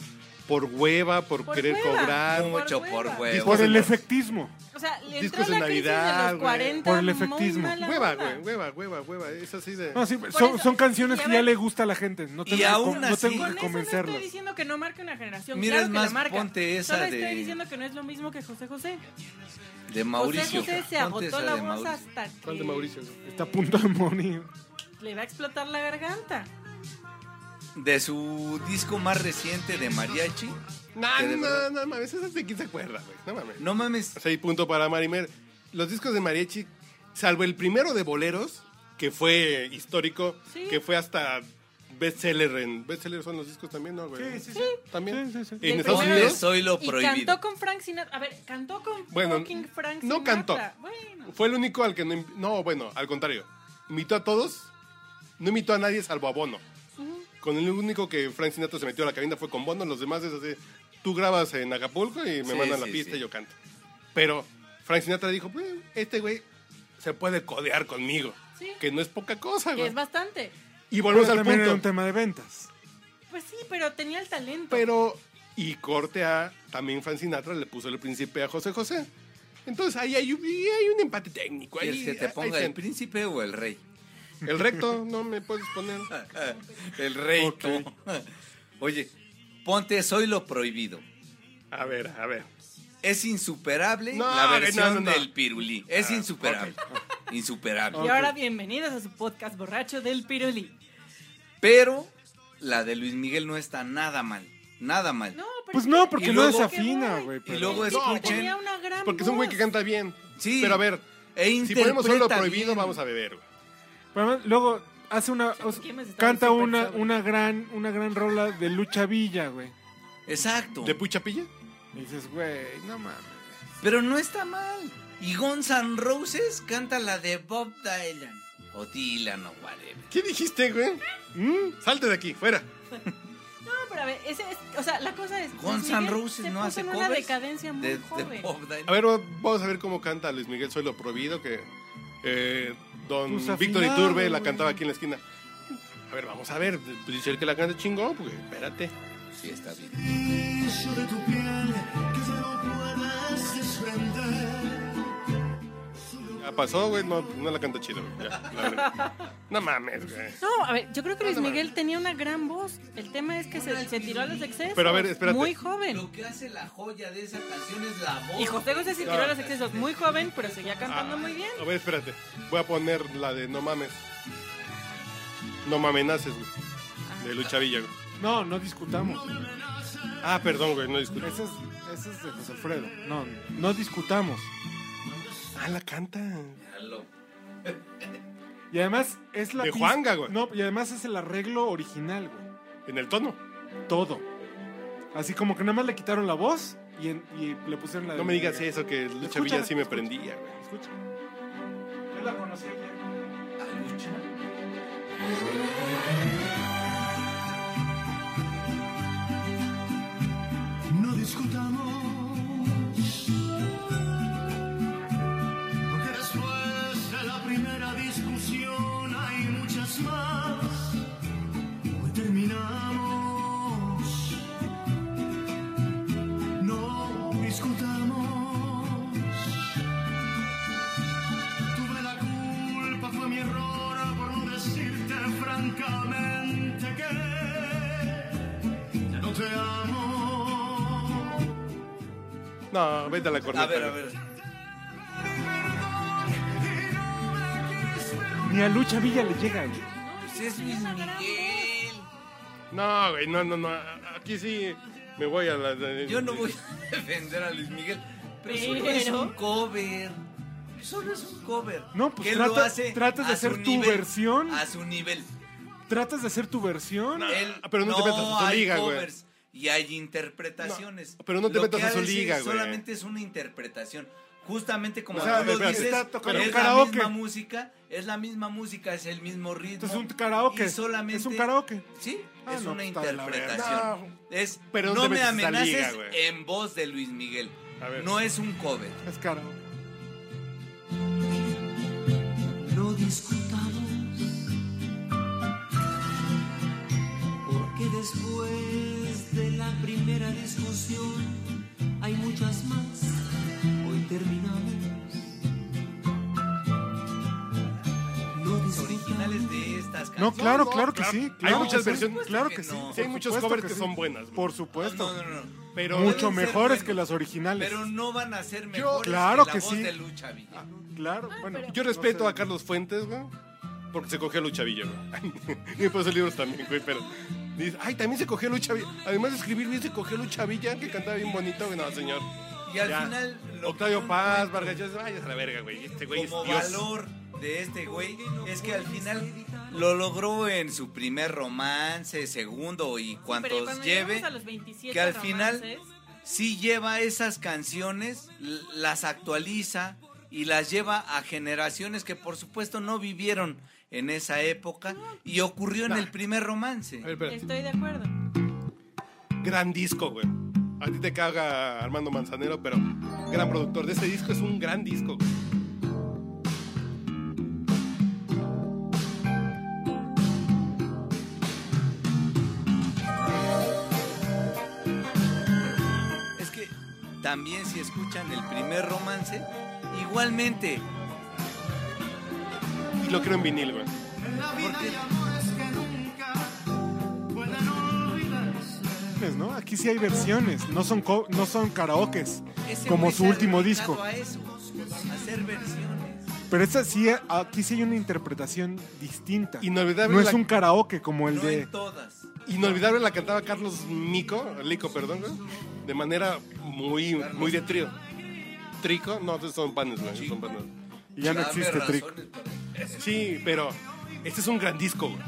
por hueva, por, Por querer hueva. cobrar. Por mucho hueva. por huevo. Discos Por el efectismo. O sea, le Discos entró de la crisis de Navidad, los güey. 40 Por el efectismo. Hueva, güey, hueva, hueva, hueva. Es así de... No, sí, son, eso, son canciones y que ya ver- le gusta a la gente. No Y tengo, que, aún con- no así- tengo Con que eso no estoy diciendo que no marque una generación. Mira, claro es que la más, marca. ponte esa Solo de- estoy diciendo que no es lo mismo que José José. de Mauricio. José José se Ponte agotó la voz hasta que ¿Cuál de Mauricio? Está a punto de morir. le va a explotar la garganta. De su disco más reciente de Mariachi. No, no, no, mames, eso es de quién se acuerda, güey. No mames. No mames. O sea, y punto para Marimer. Los discos de mariachi, salvo el primero de boleros, que fue histórico, Sí. que fue hasta bestseller en... Bestseller son los discos también, ¿no, güey? Sí, sí, sí. También. Sí, sí, sí. Y el En Estados Unidos Soy lo Y prohibido. cantó con Frank Sinatra. A ver, cantó con Bueno, fucking Frank no Sinatra. cantó. Bueno. fue el único al que no... No, bueno, al contrario. Invitó a todos, no invitó a nadie salvo a Bono. Con el único que Frank Sinatra se metió a la cabina fue con Bono, los demás es así, tú grabas en Acapulco y me Sí, mandan la sí, pista sí. y yo canto. Pero Frank Sinatra dijo, pues, este güey se puede codear conmigo, Sí. que no es poca cosa, Que güey. es bastante. Y volvemos Pero al también era un punto. tema de ventas. Pues sí, pero tenía el talento. Pero, y corte a, también Frank Sinatra le puso el príncipe a José José. Entonces ahí hay, un- y hay un empate técnico. Ahí, ¿Quieres que te ponga el príncipe o el rey? el recto, no me puedes poner. El rey. tú. Oye, ponte Soy lo prohibido. A ver, a ver. Es insuperable No, la versión no, no, no. del pirulí. Es Ah, insuperable. Insuperable. Y ahora bienvenidos a su podcast borracho del Pirulí. Pero la de Luis Miguel no está nada mal. Nada mal. No, pero Pues es no, que- porque no desafina, güey. y luego escuchen. tenía una gran Porque es un güey que canta bien. Sí. Pero a ver, E si ponemos solo interpreta prohibido, bien. vamos a beber, güey. Pero además, luego hace una... o sea, ¿Quién más está canta una, una, gran, una gran rola de Lucha Villa, güey. Exacto. ¿De Puchapilla? Y dices, güey, no mames. Pero no está mal. Y Guns N' Roses canta la de Bob Dylan. O Dylan o whatever. ¿Qué dijiste, güey? ¿Mm? Salte de aquí, fuera. No, pero a ver, ese es, o sea, la cosa es. Guns N' Roses se no puso hace en covers una decadencia muy de, de joven. Bob Dylan. A ver, vamos a ver cómo canta Luis Miguel Soy lo prohibido, que eh, don Pues Víctor Iturbe la cantaba aquí en la esquina. A ver, vamos a ver. Dice él que la canta chingón, pues espérate. Sí, está bien. Pasó, güey, no, no la canta chido, güey. Ya, la verdad. no mames, güey. No, a ver, yo creo que Luis Miguel tenía una gran voz. El tema es que se, se tiró a los excesos. Pero a ver, espérate. Muy joven. Lo que hace la joya de esa canción es la voz. Y José José se tiró a los excesos muy joven, pero seguía cantando muy bien. A ver, espérate. Voy a poner la de No mames. No mamenaces, güey. De Lucha Villa, güey. No, no discutamos. Ah, perdón, güey, no. Ese es, ese es de José Alfredo. No, no discutamos. Ah, la canta. Aló. Y además es la... De Juanga, güey. No, y además es el arreglo original, güey. En el tono. Todo. Así como que nada más le quitaron la voz y, en- y le pusieron la... No me digas eso, que Lucha Villa sí me escucha. prendía, güey. Escucha. Yo la conocí ayer. ¿A lucha? No discutamos, No, vete a la corneta. A ver, a ver. Ni a Lucha Villa le llega, güey. Pues es Luis Miguel. No, güey, no, no, no. Aquí sí me voy a la. Yo no voy a defender a Luis Miguel, pero, solo es un cover. Solo es un cover. No, pues trata- hace tratas de hacer tu nivel, versión. A su nivel. Tratas de hacer tu versión. Él- pero no te metas a hay liga, güey. covers Y hay interpretaciones. No, pero no te Lo metas ha su liga, güey. Solamente es una interpretación. Justamente como No, tú a ver, lo dices, está tocando es un la karaoke. misma música, es la misma música, es el mismo ritmo. Es un karaoke. y solamente- Es un karaoke. Sí, Ah, es no, una verga. interpretación. Es, Pero no me amenaces liga, en voz de Luis Miguel. A ver. No es un cover. Es karaoke. No discutamos, No, claro, no, claro que claro. sí. Hay claro muchas que sí, versiones. Claro que que sí. no. Sí, hay por muchos covers que sí. son buenas, güey. Por supuesto. No, no, no. Pero Mucho mejores buenos, que las originales. Pero no van a ser mejores claro que la que voz sí. de Lucha Villa. Claro, bueno. yo no respeto sé. a Carlos Fuentes, güey. Porque se cogió a Lucha Villa, güey. y después los libros también, güey. Pero dice, ay, también se cogió a Lucha Villa. Además de escribir bien, se cogió a Lucha Villa, que cantaba bien bonito, güey. No, señor. Y al Ya. final. lo Octavio Paz, Vargas Llosa, vayas a la verga, güey. Este güey es Como Dios. valor de este güey es que al final lo logró en su primer romance, segundo y cuantos lleve. llegamos a los 27 que al final- sí lleva esas canciones, las actualiza y las lleva a generaciones que por supuesto no vivieron en esa época y ocurrió en el primer romance. Ver. Estoy de acuerdo. Gran disco, güey. A ti te caga Armando Manzanero, pero gran productor de ese disco. Es un gran disco, güey. También si escuchan el primer romance, igualmente Y lo creo en vinil, güey. En la vida hay amores que nunca pueden olvidarse. ¿no? Aquí sí hay versiones, no son co- no son karaokes, ese como su último disco. A eso, a hacer versiones. Pero esta sí, aquí sí hay una interpretación distinta. Inolvidable No es la- un karaoke como el No de en todas. Inolvidable la cantaba Carlos Mico, Lico, perdón, güey. De manera muy, muy de trío. Trico, no, esos son panes, güey. Son panes. y ya no existe para- Sí, pero este es un gran disco, güey.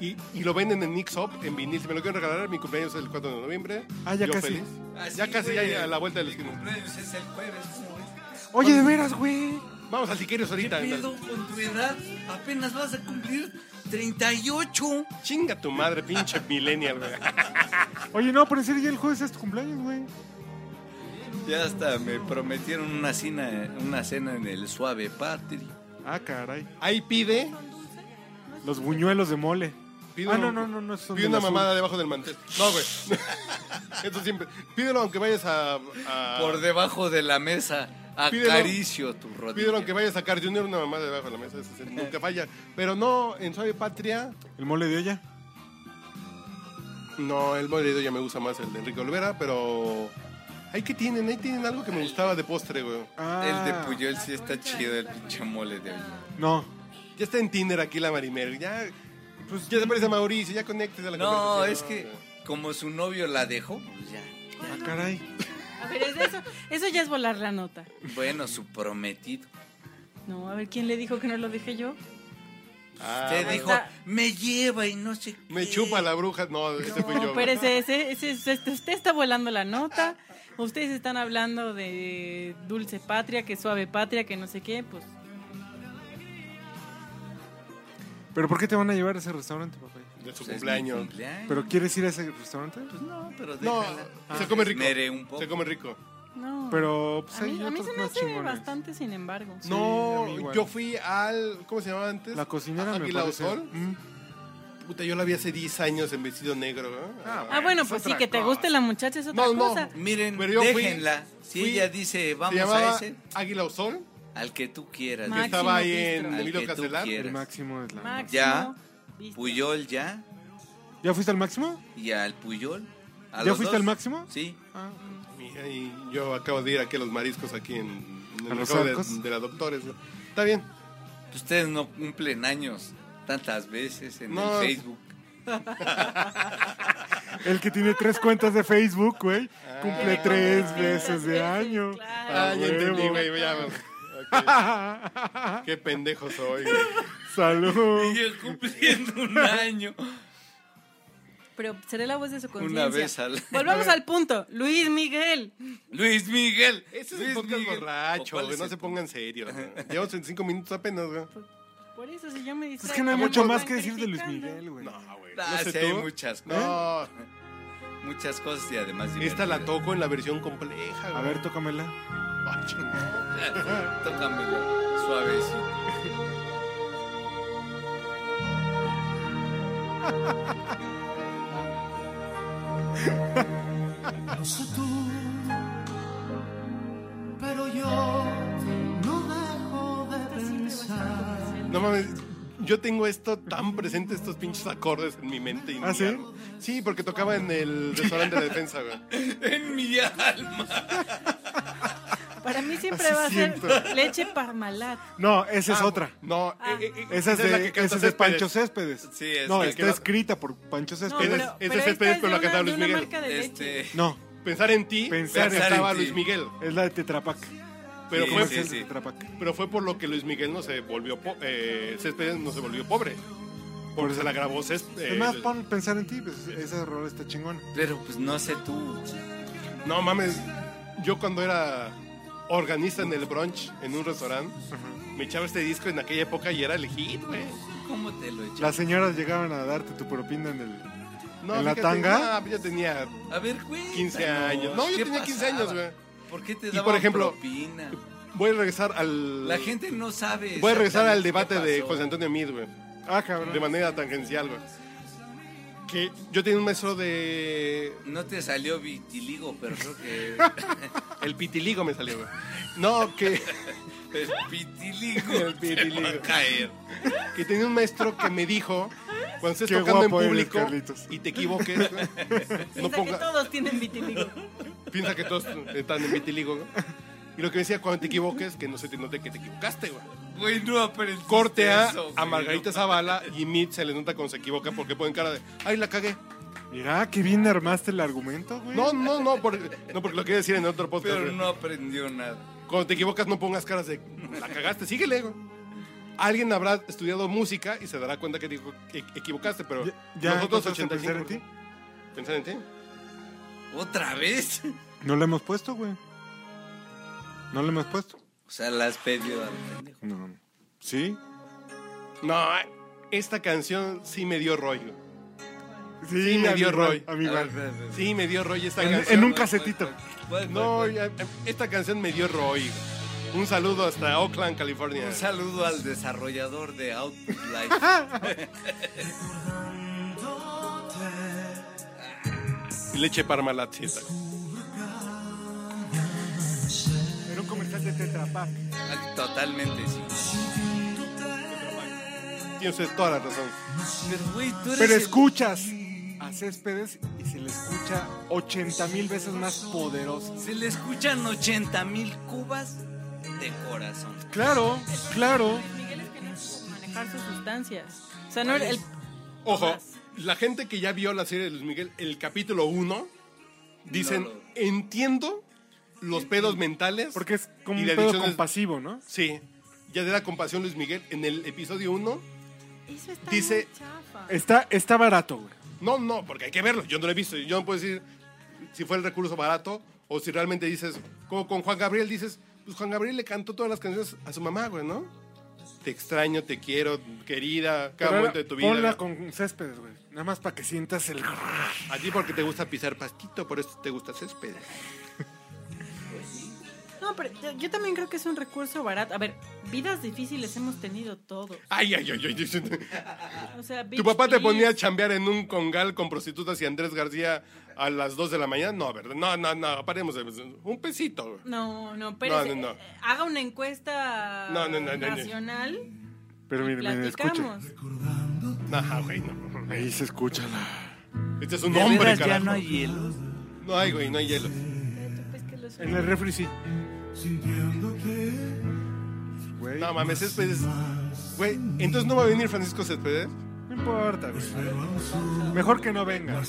Y, y lo venden en Mix Up, en vinil. Si me lo quieren regalar, mi cumpleaños es el 4 de noviembre. Ah, ya Yo casi. feliz. Así, Ya casi, güey, ya a la vuelta de la mi esquina. cumpleaños es el jueves. Oye, de veras, güey. Vamos al Siquerios ¿Qué ahorita. pedo con tu edad? Apenas vas a cumplir 38. Chinga tu madre, pinche millennial, güey. Oye, no, pero en serio ya el jueves es tu cumpleaños, güey. Ya hasta me prometieron una cena, una cena en el Suave Patri. Ah, caray. Ahí pide, Los buñuelos de mole. pide ah, un- no, no, no, no. son pide una azul. mamada debajo del mantel. No, güey. Esto siempre. Pídelo aunque vayas a. a- Por debajo de la mesa, Pídelo. Acaricio tu rodilla. Pídelo aunque vayas a sacar Junior una mamada debajo de la mesa. ese nunca falla. Pero no, en Suave Patria. El mole de olla. No, el molido ya me gusta más el de Enrique Olvera, pero. Ahí que tienen, ahí tienen algo que me gustaba de postre, güey. Ah, El de Puyol sí está chido, el pinche mole de hoy. No. Ya está en Tinder aquí la Marimer. Ya. Pues ya se parece a Mauricio, ya conectes a la No, conversación. es que como su novio la dejó, pues ya. Ah, caray. A ver, es eso, eso ya es volar la nota. Bueno, su prometido. No, a ver, ¿quién le dijo que no lo dije yo? Ah, Usted dijo, me lleva y no sé Me qué". chupa la bruja. No, ese fui No, yo. güey. espérese, ese, ese, ese- usted está volando la nota. Ustedes están hablando de dulce patria, que suave patria, que no sé qué, pues. ¿Pero por qué te van a llevar a ese restaurante, papá? De su Pues es mi cumpleaños. cumpleaños. ¿Pero quieres ir a ese restaurante? Pues no, pero No, déjala. se come rico. Esmere un poco. Se come rico. No. Pero pues, a mí, hay a mí otros se me más hace chingones. bastante, sin embargo. Sí, no, a mí igual. yo fui al. ¿Cómo se llamaba antes? La cocinera me Águila o parece. Sol. Mm. Puta, yo la vi hace 10 años en vestido negro. ¿no? Ah, bueno, pues sí, otra que te cosa. guste la muchacha es otra No, no. cosa. Miren, Pero yo fui- déjenla. si fui- ella dice, Se vamos llamaba a ese, Águila o Sol. al que tú quieras. Máximo estaba ahí Bistro. en Al Emilio que tú Castelar. quieras. El máximo es la. Máximo. Ya. Puyol ya. ¿Ya fuiste al máximo? Y al Puyol. ¿A ¿Ya los fuiste dos? al máximo? Sí. Ah, Y, y yo acabo de ir aquí a los mariscos aquí en, en ¿A el los mercado arcos? de, de la Doctores. ¿no? Está bien. Ustedes no cumplen años tantas veces en No. el Facebook. el que tiene tres cuentas de Facebook, güey, Ah. cumple tres veces de año. claro. Ah, ya huevo. entendí, güey. Ya, ok. Qué pendejo soy. güey. Salud. Y yo cumpliendo un año. Pero seré la voz de su conciencia. Una vez al Volvamos al punto. Luis Miguel. Luis Miguel. Ese es Luis el podcast Miguel. borracho, ¿O cuál güey. es No se pongan serios. güey. Llevamos 25 minutos apenas, güey. Por eso, si yo me Es distraigo. que no hay mucho más que decir de Luis. Miguel, güey. No, güey. Ah, No sé sí, hay muchas cosas. No, Muchas cosas y además esta la divertidas. toco en la versión compleja, güey. A ver, tócamela. Tócamela suavecito. No sé tú, pero yo no dejo de pensar. No mames, yo tengo esto tan presente, estos pinches acordes en mi mente. y ¿Ah, mi sí? alma. Sí, porque tocaba en el restaurante de defensa, güey. En mi alma. Para mí siempre Así va a ser leche parmalat. No, esa es Ah, otra. No, Ah. eh, eh, Esa es, la de, que canta esa es de Céspedes. Pancho Céspedes. Sí, es no, la está que- escrita por Pancho No, Céspedes. pero, es pero de esta Céspedes, es la una- cantaba de Luis una Miguel. marca de leche. Este, No, Pensar en ti, Pensar en estaba ti. Luis Miguel. es la de Tetrapac. Pero, Sí, fue, sí, Comercial sí. de Tetrapac. pero fue por lo que Luis Miguel no se volvió po- eh, Céspedes no se volvió pobre. Porque se la grabó Céspedes. Es más, pon pensar en ti, pues ese error está chingón. pero pues no sé tú. No mames, yo cuando era organista en el brunch en un restaurante, me echaba este disco en aquella época y era el hit, güey. ¿Cómo te lo eché? Las señoras llegaban a darte tu propina en el... No, ¿En la fíjate, tanga? no, yo tenía A ver, cuéntanos. 15 años. No, yo ¿Qué tenía 15 pasaba? años, güey. ¿Por qué te Y, daban por ejemplo, propina? Voy a regresar al. La gente no sabe. Voy a regresar al debate de. José Antonio Mid, güey. Ah, cabrón. De manera tangencial, güey. Que yo tenía un maestro de. No te salió vitiligo, pero creo que. El pitiligo me salió, güey. No, que, El vitiligo. El va a caer. que tenía un maestro que me dijo: cuando estés Qué tocando en eres, público y te equivoques, güey, no Piensa que todos tienen vitiligo. piensa que todos están en vitiligo, güey. Y lo que me decía, cuando te equivoques, que no se te note que te equivocaste, güey. Güey, no aprendí. Corte a, eso, a Margarita. Zavala y Mid se le nota cuando se equivoca porque ponen cara de, ay, la cagué. Mira, qué bien armaste el argumento, güey. No, no, no, por- no porque lo quería decir en otro podcast. Pero güey. no aprendió nada. Cuando te equivocas no pongas caras de, la cagaste, síguele. güey. Alguien habrá estudiado música y se dará cuenta que dijo, "E- equivocaste, pero Ya, ya nosotros empezaste a 85. pensar en ti. ¿Pensar en ti? ¿Otra vez? No le hemos puesto, güey. No le hemos puesto. O sea, la has pedido al pendejo. No. ¿Sí? No, esta canción sí me dio rollo. Sí, Sí, me a mí dio igual, Roy. A mí igual. ver. Sí, me dio rollo esta En, canción. en un casetito. ¿Cuál, No, ya- esta canción me dio rollo. Un saludo hasta Oakland, California. Un saludo al desarrollador de Output Life. Leche Parmalat, sí, está. De Tetra Pak. Totalmente, sí. Tiene usted toda la razón. Pero, güey, tú eres Pero el- escuchas a Céspedes y se le escucha 80 mil veces más poderoso. Se le escuchan 80 mil cubas de corazón. Claro, claro. Luis Miguel es que no supo manejar sus sustancias. O sea, no era el. Ojo, la gente que ya vio la serie de Luis Miguel, el capítulo 1, dicen, No lo- entiendo los pedos mentales. Porque es como Y un pedo compasivo, ¿no? Sí, ya de la compasión Luis Miguel en el episodio 1. Eso está Dice- muy chafa. Está, está barato, güey. No, no, porque hay que verlo. Yo no lo he visto. Yo no puedo decir si fue el recurso barato o si realmente dices, como con Juan Gabriel dices, pues Juan Gabriel le cantó todas las canciones a su mamá, güey, ¿no? te extraño, te quiero, querida, cada Pero momento de tu vida. Ponla con céspedes, güey. Nada más para que sientas el... A ti porque te gusta pisar pastito, por eso te gusta césped. Pero yo, también creo que es un recurso barato. A ver, vidas difíciles hemos tenido todos. Ay, ay, ay, ay. O sea, ¿Tu papá te ponía a chambear en un congal con prostitutas y Andrés García a las 2 de la mañana? No, ¿verdad? No, no, no, paremos. Un pesito. No, no, pero No, no, no. haga una encuesta No, no, no, no, no. nacional. Pero y miren, miren, escucha. Ajá, güey, no. Ahí se escucha la... Este es un ¿De hombre, ya carajo. no hay hielo? No hay, güey, no hay hielo. Pues En el refri sí. Sintiendo que Güey, No mames, Céspedes. Güey, entonces no va a venir Francisco Céspedes. no importa, güey. Mejor que no venga.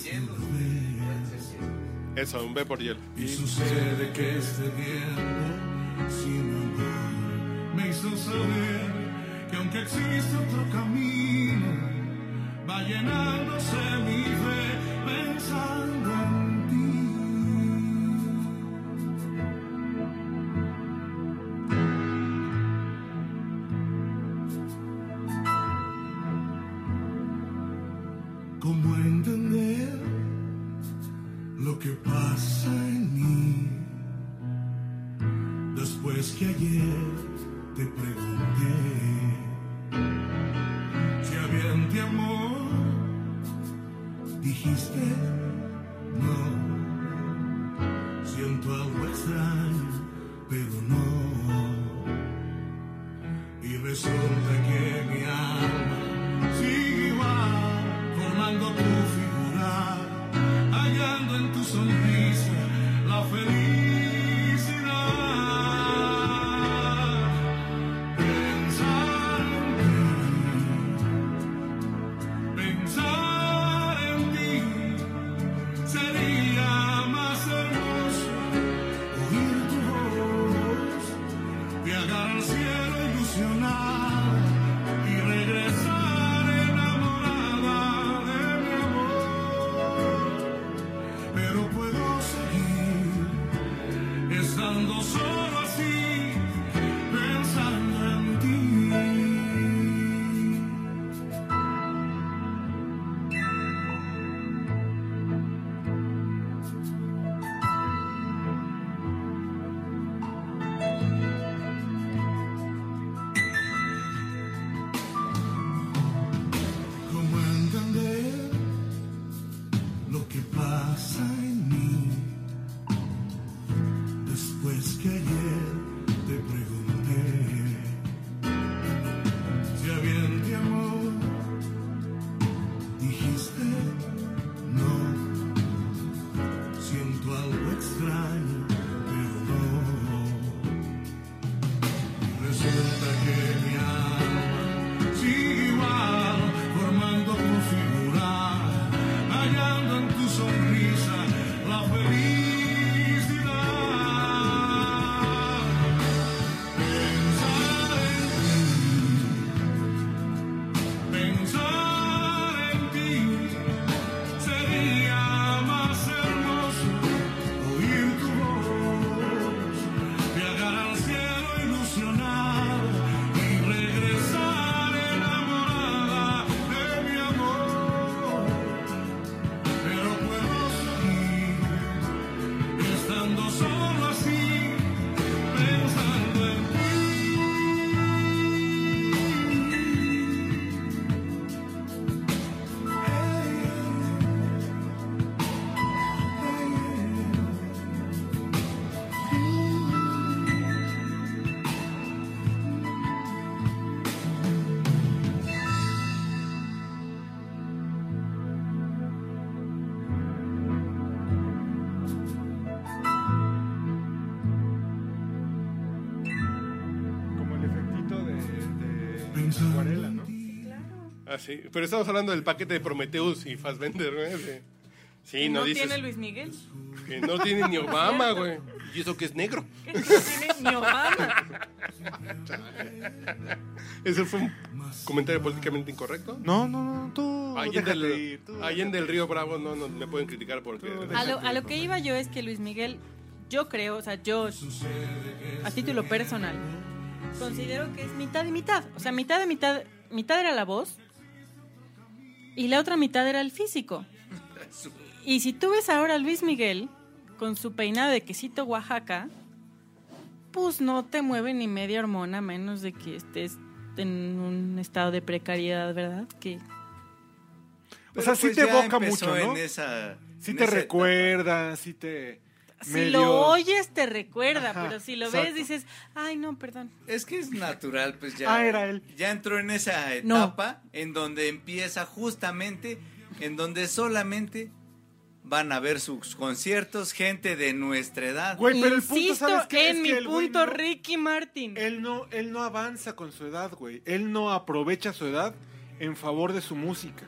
Eso, un ve por hielo. Y sucede que este tiempo sin amor me hizo saber que aunque existe otro camino, va llenándose mi fe pensando sí. Pero estamos hablando del paquete de Prometheus y Fassbender, güey. Sí, ¿Que no, no dices. tiene Luis Miguel? Que no tiene ni Obama, güey. Y eso que es negro. Que no tiene ni Obama. Ese fue un comentario políticamente incorrecto. No, no, no, tú Allende del, ir, tú Allende del Río Bravo no, no me pueden criticar porque... A lo, a lo que iba yo es que Luis Miguel, yo creo, o sea, yo, a título personal, considero que es mitad y mitad. O sea, mitad de mitad, mitad era la voz y la otra mitad era el físico. Y si tú ves ahora a Luis Miguel con su peinado de quesito Oaxaca, pues no te mueve ni media hormona, a menos de que estés en un estado de precariedad, ¿verdad? Que O sea, Pero sí pues te evoca mucho, ¿no? En esa, Sí en te esa recuerda, sí te... si lo oyes te recuerda, Ajá, pero si lo exacto. ves dices, ay no, perdón. Es que es natural, pues ya. Ah, era él. Ya entró en esa No. etapa en donde empieza justamente, en donde solamente van a ver sus conciertos gente de nuestra edad. Güey, pero el punto, Insisto ¿sabes qué? en Es mi que el punto, no- Ricky Martin. Él no, él no avanza con su edad, güey. Él no aprovecha su edad en favor de su música.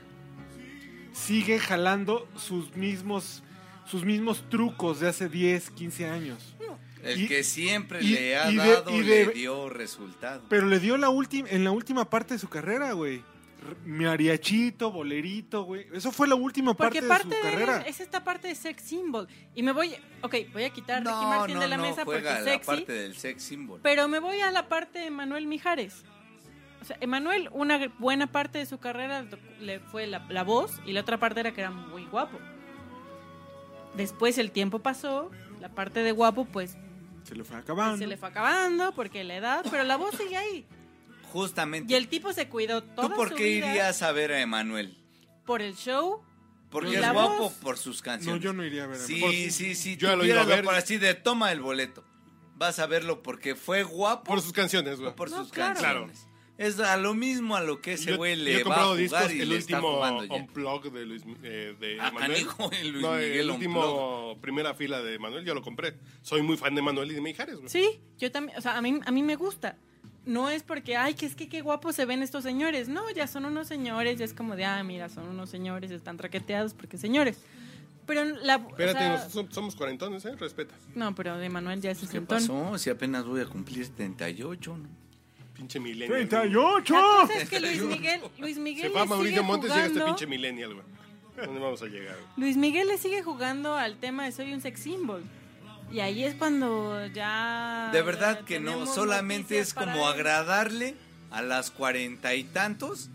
Sigue jalando sus mismos, sus mismos trucos de hace 10, 15 años. El Y- que siempre y- le ha y de- dado y le de- dio resultado. Pero le dio la última, en la última parte de su carrera, güey. Mariachito, bolerito, güey. Eso fue la última Porque parte, parte de su de carrera. es esta parte de sex symbol. Y me voy, ok, voy a quitar a Ricky No, Martin no, de la no, mesa porque juega es la parte del sex symbol. Pero me voy a la parte de Manuel Mijares. O sea, Emanuel, una buena parte de su carrera le fue la, la voz y la otra parte era que era muy guapo. Después el tiempo pasó, la parte de guapo pues Se le fue acabando. se le fue acabando porque la edad, pero la voz sigue ahí. Justamente. Y el tipo se cuidó toda ¿Tú por su qué vida irías a ver a Emanuel? por el show. Porque ¿Y es guapo voz? por sus No, canciones. yo no iría a ver a Sí, Por- sí, sí. Yo lo iba a ver. por así de toma el boleto. Vas a verlo porque fue guapo Por sus canciones, güey. por No, sus claro. canciones. Es a lo mismo a lo que ese güey yo le he va a comprado jugar discos, y el le está último jugando ya. unplug de Luis eh, de Ah, Manuel. canijo, el Luis no, Miguel el último primera fila de Manuel, yo lo compré. Soy muy fan de Manuel y de Mijares, güey. Sí, yo también, o sea, a mí, a mí me gusta. No es porque, ay, que es que qué guapos se ven estos señores. No, ya son unos señores, ya es como de, ah, mira, son unos señores, están traqueteados porque señores. Pero la... o Espérate, sea, nosotros somos cuarentones, ¿eh? Respeta. No, pero de Manuel ya es ¿Qué sesentón. pasó? Si apenas voy a cumplir 38, ¿no? Pinche millennial. güey. ¡38! La cosa es que Luis Miguel, Luis Miguel Se va a le Mauricio sigue Montes y llega este jugando- pinche millennial, güey. ¿Dónde vamos a llegar? güey? Luis Miguel le sigue jugando al tema de soy un sex symbol. Y ahí es cuando ya... De verdad que no, tenemos solamente noticias es como para él. agradarle a las cuarenta y tantos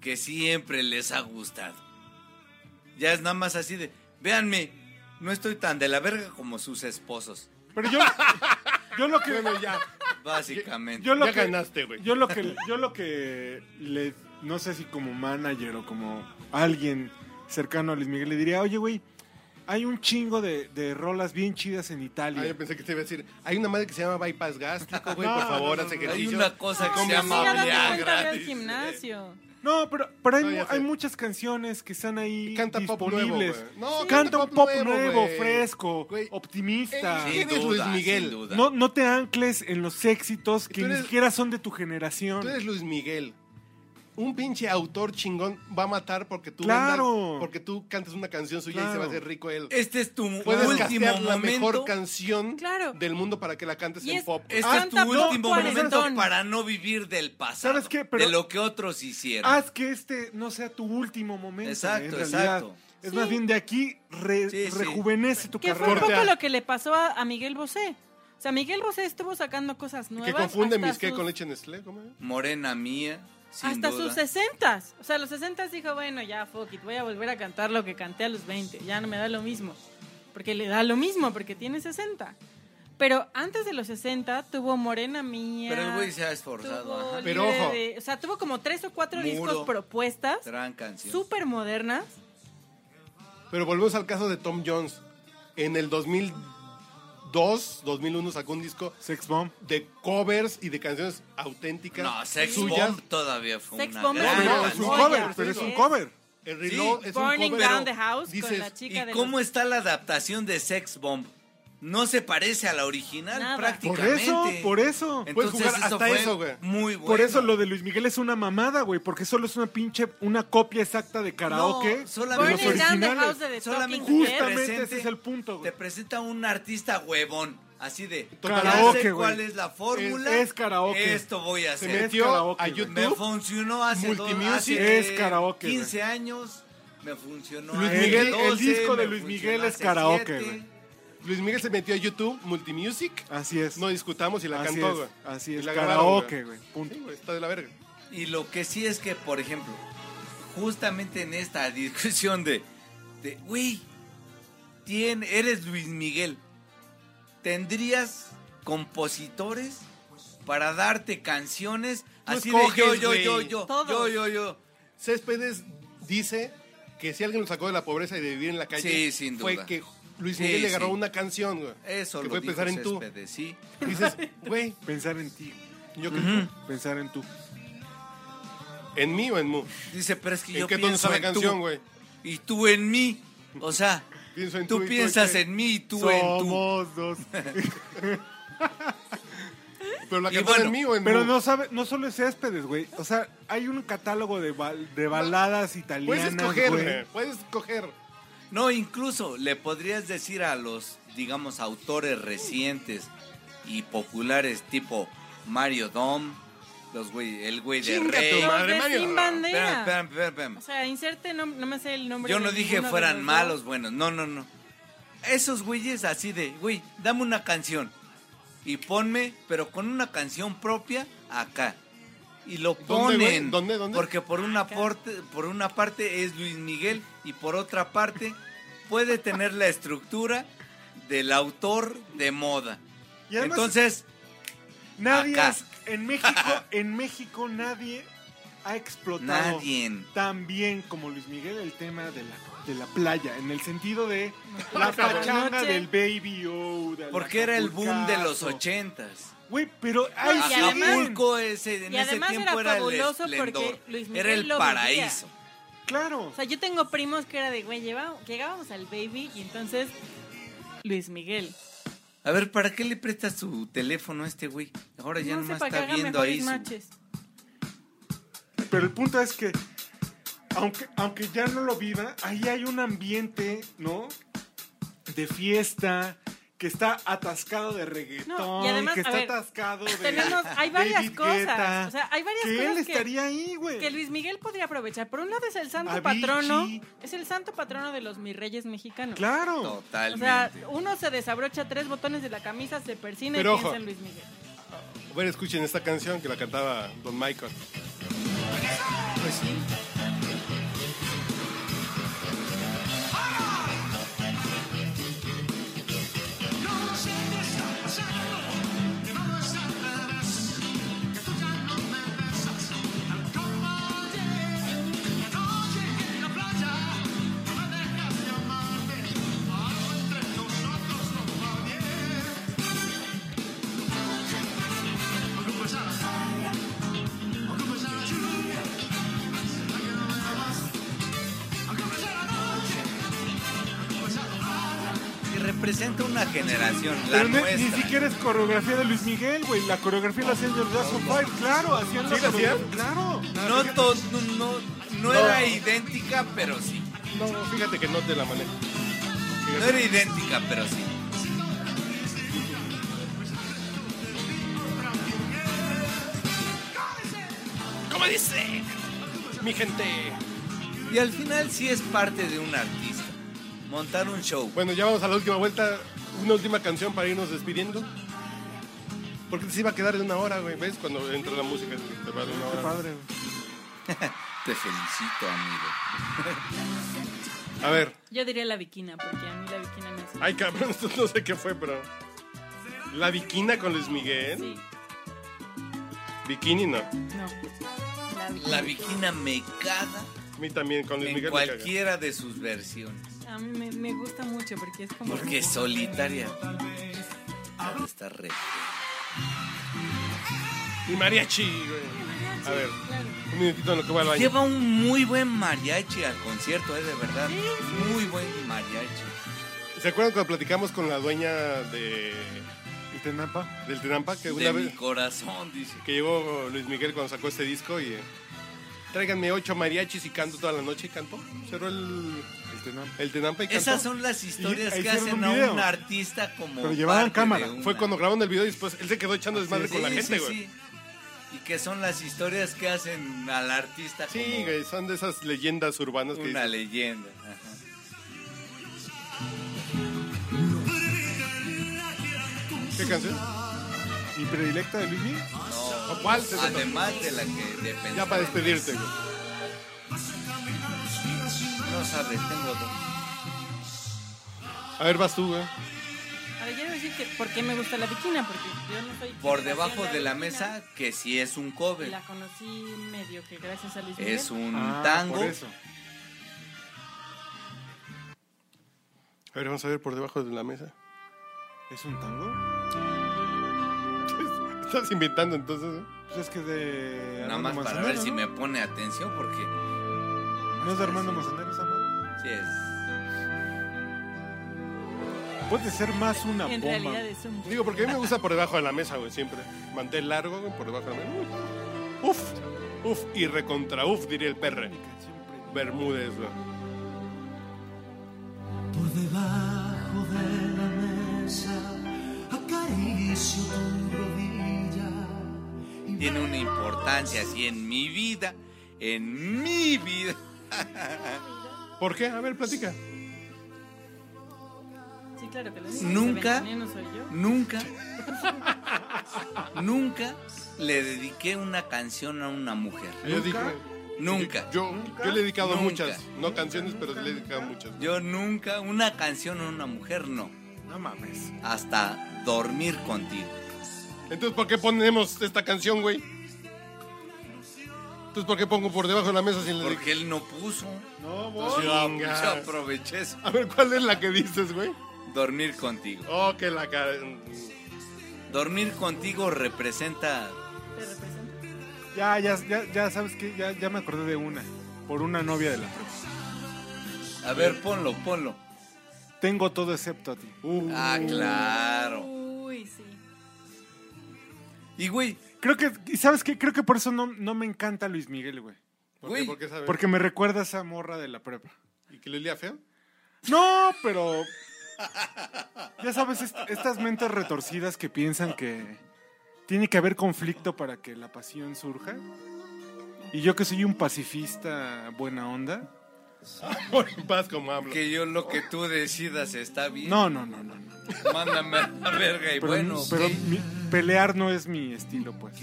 que siempre les ha gustado. Ya es nada más así de, véanme, no estoy tan de la verga como sus esposos, Pero yo, yo lo que... Bueno, ya. básicamente. Yo lo Ya que, ganaste, güey. Yo lo que, yo lo que le, no sé si como manager o como alguien cercano a Luis Miguel le diría, oye, güey, hay un chingo de, de rolas bien chidas en Italia. Ah, yo pensé que te iba a decir, hay una madre que se llama bypass gástrico, güey, No, por favor, no, haz no, no. Hay ejercicio. una cosa que se llama Viagra, al gimnasio. No, pero, pero hay, No, mu- hay muchas canciones que están ahí Canta pop nuevo, disponibles. No, Sí. canta Canta un pop pop nuevo, nuevo, fresco, optimista. Eh, Sin ¿Quién es duda, Luis Miguel? sin duda. No, no te ancles en los éxitos que ni siquiera son de tu generación. Tú eres Luis Miguel. Un pinche autor chingón va a matar porque tú Claro. vendas- porque tú cantes una canción suya y se va a hacer rico él. Este es tu Puedes último castear la mejor momento. canción Claro. del mundo para que la cantes Y en es- pop. Este Ah, es tu último cuarentón. momento para no vivir del pasado. ¿Sabes qué? Pero- de lo que otros hicieron. Haz que este no sea tu último momento. Exacto, exacto. Es Sí. más bien de aquí re- Sí, sí. rejuvenece tu Que fue un carrera. poco lo que le pasó a, a Miguel Bosé. O sea, Miguel Bosé estuvo sacando cosas nuevas. que confunde mis qué sus- con leche Nestlé, ¿cómo es? Morena mía, sin hasta duda. sus sesentas. O sea, a los sesentas dijo, bueno, ya, fuck it, voy a volver a cantar lo que canté a los 20. Ya no me da lo mismo. Porque le da lo mismo, porque tiene 60. Pero antes de los 60 tuvo Morena Mía. Pero el güey se ha esforzado. Pero ojo. de- o sea, tuvo como tres o cuatro Muro. discos propuestas Gran canción. súper modernas. Pero volvemos al caso de Tom Jones. En el 2002, 2001 sacó un disco Sex Bomb. de covers y de canciones auténticas No, Sex suyas. Bomb todavía fue Sex una Bomb gran es No, es un cover, pero es sí un es. cover. El Reload es un Burning cover. Down the House con Dices, la chica ¿Y de cómo los- está la adaptación de Sex Bomb? No se parece a la original Nada. Por prácticamente. eso, por eso. Puedes Entonces jugar eso hasta eso, güey. muy bueno. Por eso lo de Luis Miguel es una mamada, güey, porque solo es una pinche, una copia exacta de karaoke No, solamente- de los the originales. House de The Solamente. Justamente presente- ese es el punto, Te güey. presenta un artista huevón, así de Karaoke, ya sé güey. cuál es la fórmula. Es- es karaoke. Esto voy a Se hacer. metió karaoke, a. YouTube. Me funcionó hace, dos, Multimusic. hace Es karaoke, 15 años. Me funcionó Luis Miguel- el 12, disco de Luis Miguel es karaoke, 7. güey. Luis Miguel se metió a YouTube, Multimusic. Así es. No discutamos y la así cantó, güey. Así Y es. la grabaron, Karaoke, güey. Punto. Sí, güey, está de la verga. Y lo que sí es que, por ejemplo, justamente en esta discusión de, de güey, eres Luis Miguel, ¿tendrías compositores para darte canciones así de yo, yo, güey. yo, yo, yo, Todos. yo, yo? Céspedes dice que si alguien lo sacó de la pobreza y de vivir en la calle, Sí, sin fue duda. que Luis Sí, Miguel le agarró sí. una canción, güey. Eso que lo fue dijo pensar en tú. Sí. Dices, güey, Pensar en ti. yo que Ujú. Pensar en tú. ¿En mí o en mu? Dice, pero es que ¿En yo qué pienso está la en tú, canción, güey? y tú en mí. O sea, Pienso en tú tú piensas en mí y tú en tú. Somos dos. Pero la canción bueno, en mí o en Pero mu? no sabe, no solo es Céspedes, güey. O sea, hay un catálogo de, bal- de baladas Puedes italianas, escoger, güey. güey. Puedes escoger. No, incluso le podrías decir a los, digamos, autores recientes y populares tipo Mario Dom, los güey, el güey de Rey. tu madre, de Mario. Sin Bandera. espérame, espérame, espérame. O sea, inserte, no, no me sé el nombre. Yo no dije fueran los malos, buenos, no, no, no. Esos güeyes así de, güey, dame una canción y ponme, pero con una canción propia acá. Y lo ponen. ¿Dónde, dónde? Porque por una, parte, por una parte es Luis Miguel y por otra parte puede tener la estructura del autor de moda. Y además, Entonces, nadie acá. en México, en México nadie ha explotado nadie. tan bien como Luis Miguel el tema de la, de la playa, en el sentido de la pachanga del Baby O. Porque era el boom de los ochentas. Güey, pero ahí Acapulco ese, en y ese además tiempo era fabuloso el esplendor. porque Luis Miguel era el lo paraíso. Claro. O sea, yo tengo primos que era de, güey, llegábamos al baby y entonces Luis Miguel. A ver, ¿para qué le prestas tu teléfono a este güey? Ahora ya no nomás está viendo ahí. su-. Pero el punto es que, aunque, aunque ya no lo viva, ahí hay un ambiente, ¿no? De fiesta, que está atascado de reggaetón, No, y además, que está ver, atascado de. tenemos- hay varias David cosas, Guetta, o sea, hay varias que cosas él que- estaría ahí, güey. Que Luis Miguel podría aprovechar. Por un lado es el santo Avicii. patrono, es el santo patrono de los mis reyes mexicanos. Claro. O Totalmente. sea, uno se desabrocha tres botones de la camisa, se persina Pero y ojo. piensa en Luis Miguel. A ver, escuchen esta canción que la cantaba Don Michael. Pues sí. Una generación, la Pero ni, nuestra. ni siquiera es coreografía de Luis Miguel, güey. La coreografía la hacían los Jackson Five, claro. Hacían la Claro. No, to- no, no, no era idéntica, pero sí. No, fíjate que no te la manejo. No era idéntica, pero sí. ¿Cómo dice? Mi gente. Y al final sí es parte de un artista. Montar un show. Bueno, ya vamos a la última vuelta. Una última canción para irnos despidiendo. Porque se iba a quedar de una hora, güey. ¿Ves? Cuando entra la música, se va de una Qué hora. padre, güey. Te felicito, amigo. A ver. Yo diría la viquina, porque a mí la viquina me hace... Ay, cabrón, esto no sé qué fue, pero. La Viquina con Luis Miguel. Sí, Bikini no. no. La viquina. La viquina me caga A mí también con Luis en Miguel. me caga. cualquiera de sus versiones. A mí me, me gusta mucho porque es como... Porque es solitaria. Está re. Y mariachi, güey. A ver, Claro. un minutito en lo que va al baño. Lleva un muy buen mariachi al concierto, eh, de verdad. Sí, Muy buen mariachi. ¿Se acuerdan cuando platicamos con la dueña de ¿Y Tenampa? del Tenampa? Que una De mi vez corazón, dice. que llegó Luis Miguel cuando sacó este disco y. Tráiganme ocho mariachis y canto toda la noche y cantó. Cerró el, El Tenampa. el Tenampa y cantó. Esas son las historias que hacen un a un artista como. Pero llevaban cámara. Fue cuando grabaron el video y después él se quedó echando desmadre Sí, con la sí, gente, sí, güey. sí. Y que son las historias que hacen al artista Sí, como güey, son de esas leyendas urbanas que una dicen, leyenda. Ajá. ¿Qué canción? ¿Mi predilecta de Luis Miguel? No, ¿Cuál además de la que de pensar Ya para despedirte, güey. No sabes, tengo dos. A ver, vas tú, güey. A ver, quiero decir que por qué me gusta la viquina, porque yo no soy... Por debajo de la mesa, que sí es un cover. la conocí medio que gracias a Luis Miguel. Es un Ah, tango. por eso. A ver, vamos a ver por debajo de la mesa. ¿Es un tango? Estás inventando entonces, ¿eh? Pues es que de. Nada Armando más para ver si me pone atención porque ¿No es de Armando Manzanero esa madre? sí es. Puede ser más una En bomba. realidad es un... Digo, porque a mí me gusta por debajo de la mesa, güey, siempre. Mantel largo, güey, por debajo de la mesa. Uf, uf, y recontra uf, diría el perre. Bermúdez, güey. Por debajo de la mesa acaricio tu Tiene una importancia así en mi vida, en mi vida. ¿Por qué? A ver, platica. Sí, claro que lo digo. Nunca. no soy yo. Nunca, nunca le dediqué una canción a una mujer. Yo dije. Nunca. Yo, yo le he dedicado Nunca. muchas, no canciones, pero le he dedicado muchas. Yo nunca, una canción a una mujer no. No mames. Hasta dormir contigo. Entonces, ¿por qué ponemos esta canción, güey? Entonces, ¿por qué pongo por debajo de la mesa sin le Porque él no puso. No, Yo, yo aproveché eso. A ver, ¿cuál es la que dices, güey? Dormir contigo. Oh, que la cara. Dormir contigo representa. ¿Te representa? Ya, ya, ya, ya sabes que ya, ya me acordé de una. Por una novia de la prepa. A ver, ponlo, ponlo. Tengo todo excepto a ti. Ah, claro. Uy, sí. Y güey, Creo que, ¿y sabes qué? Creo que por eso no, no me encanta Luis Miguel, güey. ¿Por Güey, qué? ¿Por qué sabes? Porque me recuerda a esa morra de la prepa. ¿Y que le olía feo? No, pero. Ya sabes, est- estas mentes retorcidas que piensan que tiene que haber conflicto para que la pasión surja. Y yo que soy un pacifista buena onda. Por en paz como hablo. que yo lo que tú decidas está bien. No, no, no, no. no. Mándame a la verga y Pero, bueno. pero ok. mi- pelear no es mi estilo, pues.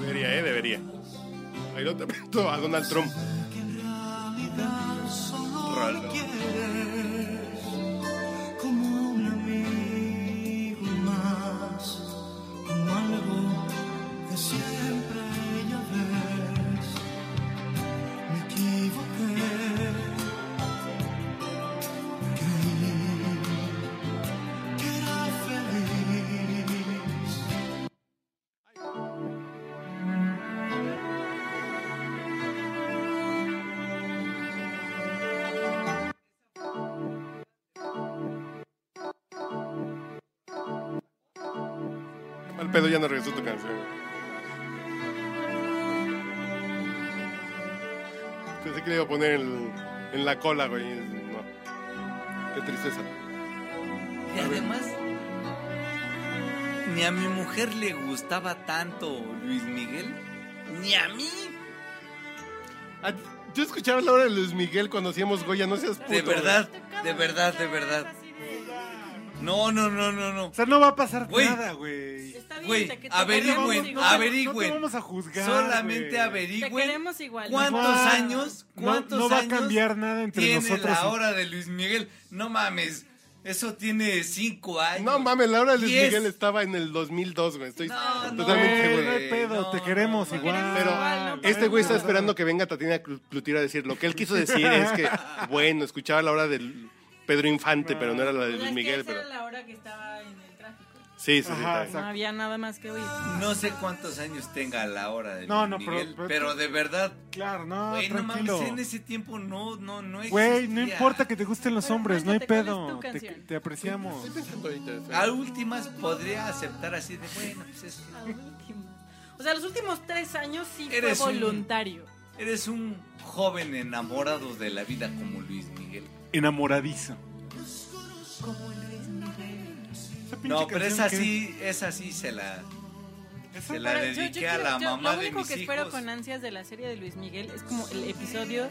Debería, ¿eh? Debería. Ahí lo te meto a Donald Trump. Rolo. Ya no regresó tu canción. Pensé que le iba a poner en, en la cola, güey. No. Qué tristeza. Y además, ni a mi mujer le gustaba tanto Luis Miguel, ni a mí. Ah, ¿Tú escuchabas la hora de Luis Miguel cuando hacíamos Goya? No seas puto. De verdad, de verdad, de verdad. No, no, no, no, no. O sea, no va a pasar Güey. nada, güey. Está bien, Güey, te- te averigüen. No te vamos a juzgar. Solamente güey. Te averigüen queremos igual. cuántos No, años, no- cuántos no va a cambiar nada entre tiene nosotros la hora de Luis Miguel. No mames, eso tiene cinco años. No mames, la hora de Luis. Miguel estaba en el 2002, güey. Estoy No, totalmente no, Güey, seguro. no hay pedo, No, te queremos no, igual. Pero igual, no este güey está esperando que venga Tatiana Clu- Cloutier a decir lo que él quiso decir es que, bueno, escuchaba la hora del Pedro Infante, pero no era la de Pues Luis Miguel. Pero... era la hora que estaba en el tráfico. Sí, sí, sí. Ajá, exacto. No había nada más que oír. No sé cuántos años tenga la hora de No, Luis no, pero- Miguel, pero, pero- de verdad, Claro, no, güey, no mames, tranquilo. en ese tiempo no, no, no Güey, no existía. importa que te gusten los Bueno, hombres, no hay cuéntate, ¿cuál es pedo. Te, te apreciamos. Estoy pensando ahorita, sí. A últimas podría aceptar así de, bueno, pues es que Al último. O sea, los últimos tres años sí Eres fue un- voluntario. eres un joven enamorado de la vida como Luis Miguel. Enamoradizo. Como Luis Miguel. Esa pinche No, pero esa que- sí, esa sí se la, se la Pero yo- yo dediqué a la yo- mamá Lo de único mis que espero con ansias de la serie de Luis Miguel es como el episodio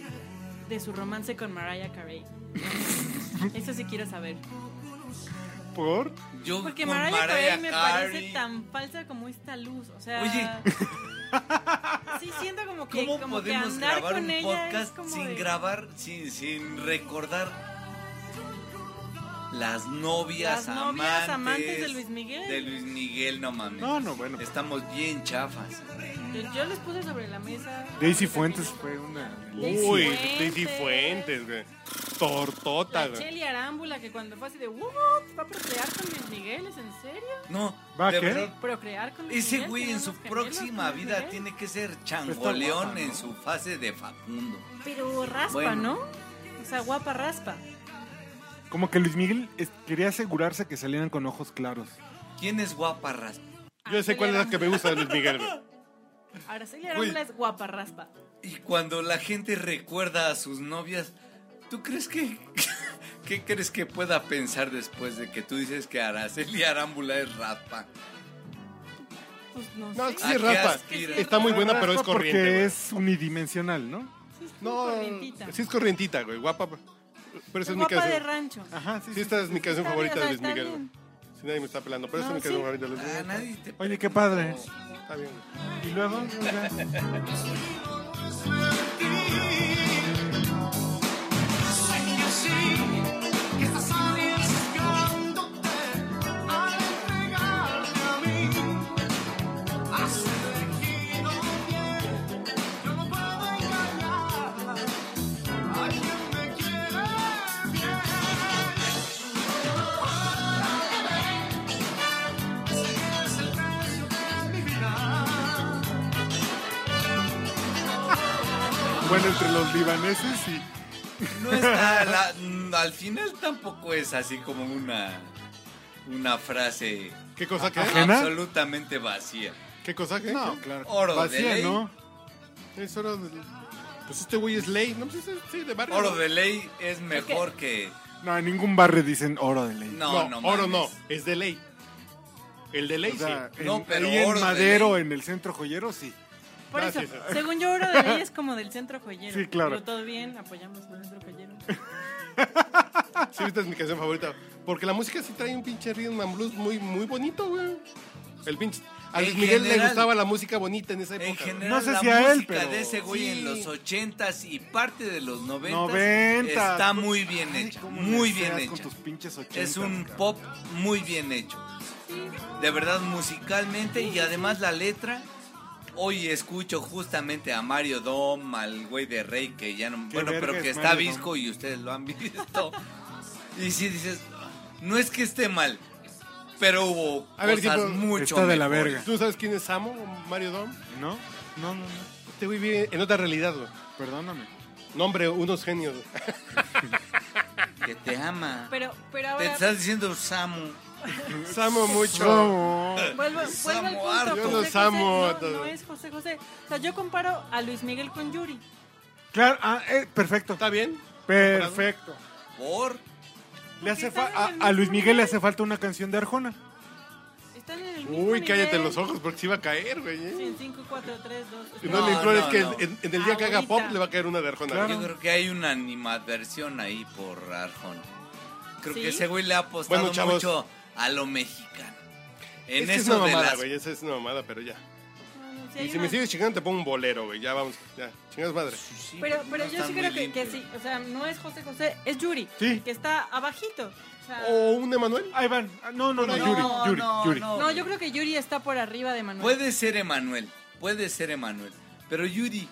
de su romance con Mariah Carey. Eso sí quiero saber. ¿Por? Yo Porque Mariah Mariah Carey me parece tan falsa como esta luz. O sea. Oye. Sí, siento como que, ¿Cómo como que podemos andar grabar con un podcast sin de- grabar, sin, sin recordar las novias, Las novias amantes, amantes de Luis Miguel? De Luis Miguel, no mames. No, no, bueno. Estamos bien chafas. Yo, yo les puse sobre la mesa. Daisy Fuentes fue una. Daisy Uy, Fuentes. Daisy Fuentes, güey. Tortota, La güey. Cheli Arámbula, que cuando fue así de, ¿what? ¿Va a procrear con Luis Miguel? ¿Es en serio? No, ¿Va de qué? verdad, ¿Procrear con Luis Ese Miguel? güey en ¿Tener su gemelos próxima con Luis vida Miguel? tiene que ser guapa, changoleón ¿no? en su fase de Facundo. Pero raspa, Bueno. ¿no? O sea, guapa raspa. Como que Luis Miguel es- quería asegurarse que salieran con ojos claros. ¿Quién es guapa raspa? Yo sé cuál es la que me gusta de Luis Miguel, güey. Araceli Arámbula es guapa raspa. Y cuando la gente recuerda a sus novias, ¿tú crees que... ¿Qué crees que pueda pensar después de que tú dices que Araceli Arámbula es raspa? Pues no, No, sé. sí, ¿A qué raspa. Está muy buena, pero es corriente. Porque güey. es unidimensional, ¿no? Sí, es No, corrientita. sí es corrientita, güey. Guapa. Pero esa Es es mi guapa de canción. rancho. Ajá, sí. Sí, esta es mi canción favorita bien, de Luis Miguel. Si nadie me está pelando, pero esa es mi canción favorita de Luis Ah, Miguel. nadie te Oye, qué padre. Está bien. Y luego, entre los libaneses y. No está, la- al final tampoco es así como una, una frase ¿Qué cosa que? Ajena. absolutamente vacía. ¿Qué cosa que? No, claro. Oro de Vacía, ley. ¿no? Es oro de... Pues este güey es ley. No, pues es sí, de barrio. Oro de ley es mejor que... No, en ningún barrio dicen oro de ley. No, No, no, oro mames. no. Es de ley. El de ley O sea, sí. en, No, pero ahí oro en de Madero, ley. en el centro joyero, sí. Por Gracias. eso, según yo, Oro de Ley es como del centro joyero. Sí, claro. Pero todo bien, apoyamos al centro joyero. Sí, esta es mi canción favorita. Porque la música sí trae un pinche rhythm and blues muy, muy bonito, güey. El pinche... A En Luis Miguel le general- gustaba la música bonita en esa En época. güey. general, No sé la si a él, música pero- de ese güey Sí. en los ochentas y parte de los noventas Noventas. está muy bien Ay, hecha, cómo muy bien seas hecha. con tus pinches ochentas, Es un cabrón. pop muy bien hecho. De verdad, musicalmente y además la letra. Hoy escucho justamente a Mario Dom, al güey de Rey, que ya no. ¿Qué Bueno, pero que es está Mario visco y ustedes lo han visto. y si dices, no es que esté mal, pero hubo A ver, cosas tipo, mucho está de la verga. ¿Tú sabes quién es Samo? Mario Dom. ¿No? No, no, no. Este güey vive en otra realidad, güey. Perdóname. No, hombre, unos genios. Que te ama. Pero, pero Te ahora, estás diciendo Samu. Samo mucho. No. vuelvo, vuelvo al punto. Yo José los José amo no, no es José José. O sea, yo comparo a Luis Miguel con Yuri. Claro, ah, eh, perfecto. ¿Está bien? Perfecto. Por. Le hace fa- a, a Luis Miguel le hace falta una canción de Arjona. Están en el mismo Uy, cállate nivel. los ojos porque se iba a caer, güey. ¿eh? Sí, en 5, 4, 3, 2. Y no, No, le implores no, que no. En, en el día que haga Ahorita. pop le va a caer una de Arjona. Claro. Yo creo que hay una animadversión ahí por Arjona. Creo ¿Sí? que ese güey le ha apostado Bueno, chavos. mucho a lo mexicano. En Es que es eso una de mamada, las güey. Esa es una mamada, pero ya. Sí, Y si me sigues chingando, te pongo un bolero, güey. Ya vamos. Ya. Chingas madre. Sí, Pero, no pero yo sí creo que, que sí. O sea, no es José José, es Yuri. Sí. Que está abajito. O sea, O un Emanuel. Ahí van. Ah, No, no, no, No, Yuri, no, Yuri, no, Yuri. no. no, yo creo que Yuri está por arriba de Manuel. Puede ser Emanuel, puede ser Emanuel. Pero Yuri,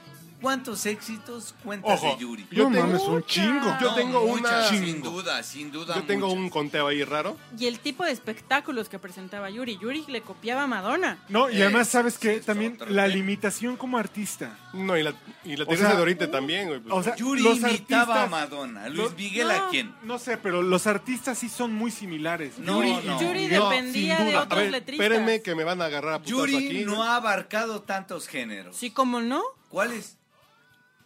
¿cuántos éxitos cuentas Ojo, de Yuri? Yo no tengo- mames, un chingo. Yo No, tengo muchas, una- Sin duda, sin duda. Yo tengo muchas. un conteo ahí raro. Y el tipo de espectáculos que presentaba Yuri. Yuri le copiaba a Madonna. No, y además, ¿sabes Ese qué? También la tema. limitación como artista. No, y la, y la O sea, de Oriente también, güey. pues. O sea, Yuri los imitaba a Madonna. Luis Miguel No. a quién? No sé, pero los artistas sí son muy similares. No, Yuri, no. Yuri dependía de otros ver, letristas. espérenme que me van a agarrar a Yuri aquí. no ha abarcado tantos géneros. Sí, como no. ¿Cuáles?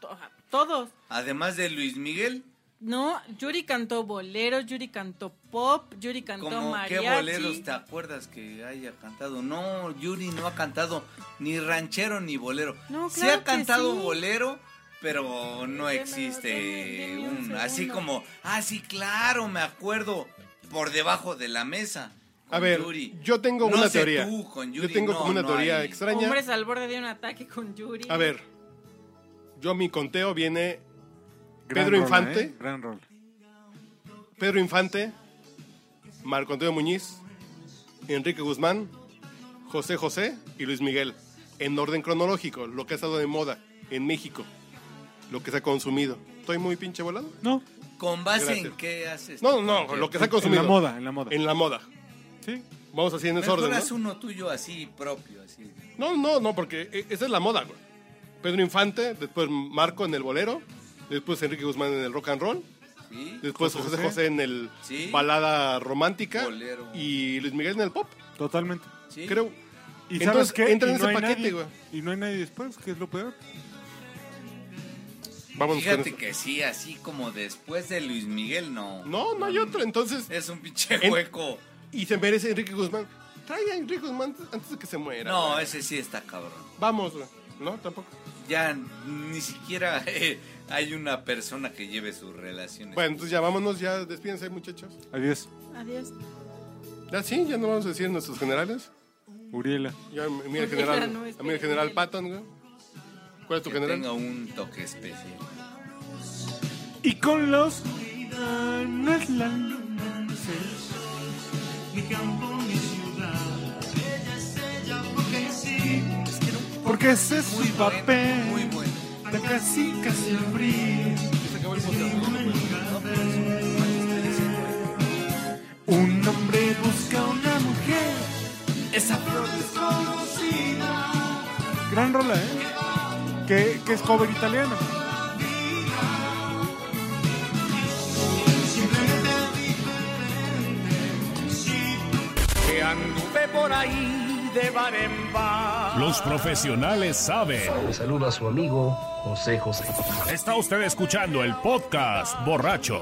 To- Todos. Además de Luis Miguel, No, Yuri cantó boleros, Yuri cantó pop, Yuri cantó ¿Cómo qué mariachi. boleros te acuerdas que haya cantado? No, Yuri no ha cantado ni ranchero ni bolero. No, sí ha cantado que sí. bolero, pero no Deme- existe deme- deme un un, así como, ah, sí, claro, me acuerdo. por debajo de la mesa. A ver, Yuri. yo tengo No una sé teoría. tú, con Yo Yuri, tengo no, como una no teoría hay. extraña. Hombres al borde de un ataque con Yuri. A ver, yo mi conteo viene Gran Pedro rola, Infante. ¿eh? Gran rol. Pedro Infante, Marco Antonio Muñiz, Enrique Guzmán, José José y Luis Miguel. En orden cronológico, lo que ha estado de moda en México, lo que se ha consumido. ¿Estoy muy pinche volado? No, ¿Con base Gracias. en qué haces? No, no, lo que se ha en consumido. la moda, en la moda. En la moda. Sí. Vamos así en ese Mejor orden. haz ¿no? uno tuyo así propio, así. No, no, no, porque e- esa es la moda, güey. Pedro Infante, después Marco en el bolero, después Enrique Guzmán en el rock and roll, ¿Sí? después José José en el Sí. balada romántica Bolero. y Luis Miguel en el pop, Totalmente. ¿Sí? creo. ¿Y Entonces, sabes qué? entra en ese paquete, güey. Y no hay nadie después, que es lo peor. Vamos con Fíjate que sí, así como después de Luis Miguel, no. No, no hay otro, entonces. Es un pinche En- hueco. Y se merece Enrique Guzmán. Trae a Enrique Guzmán antes de que se muera. No, güey. ese sí está cabrón. Vamos, güey. No, tampoco. Ya ni siquiera eh, hay una persona que lleve sus relaciones. Bueno, entonces ya vámonos, ya despídense, muchachos. Adiós. Adiós. Ya sí, ya no vamos a decir nuestros generales. Uriela. Ya, a mí el Uriela, general, no, a mí el general. Patton, güey. ¿Cuál es tu que general? tenga un toque especial. Y con los no es la luna. Mi campo, mi Porque ese es Muy su papel. muy bueno. Está casi, casi abril. Se acabó el podcast, ¿no? Un hombre busca a una mujer. Esa flor desconocida. Gran rola, ¿eh? Que, que es cover italiano. Que anduve por ahí de bar en bar. Los profesionales saben. Le saluda a su amigo José José. Está usted escuchando el podcast borracho.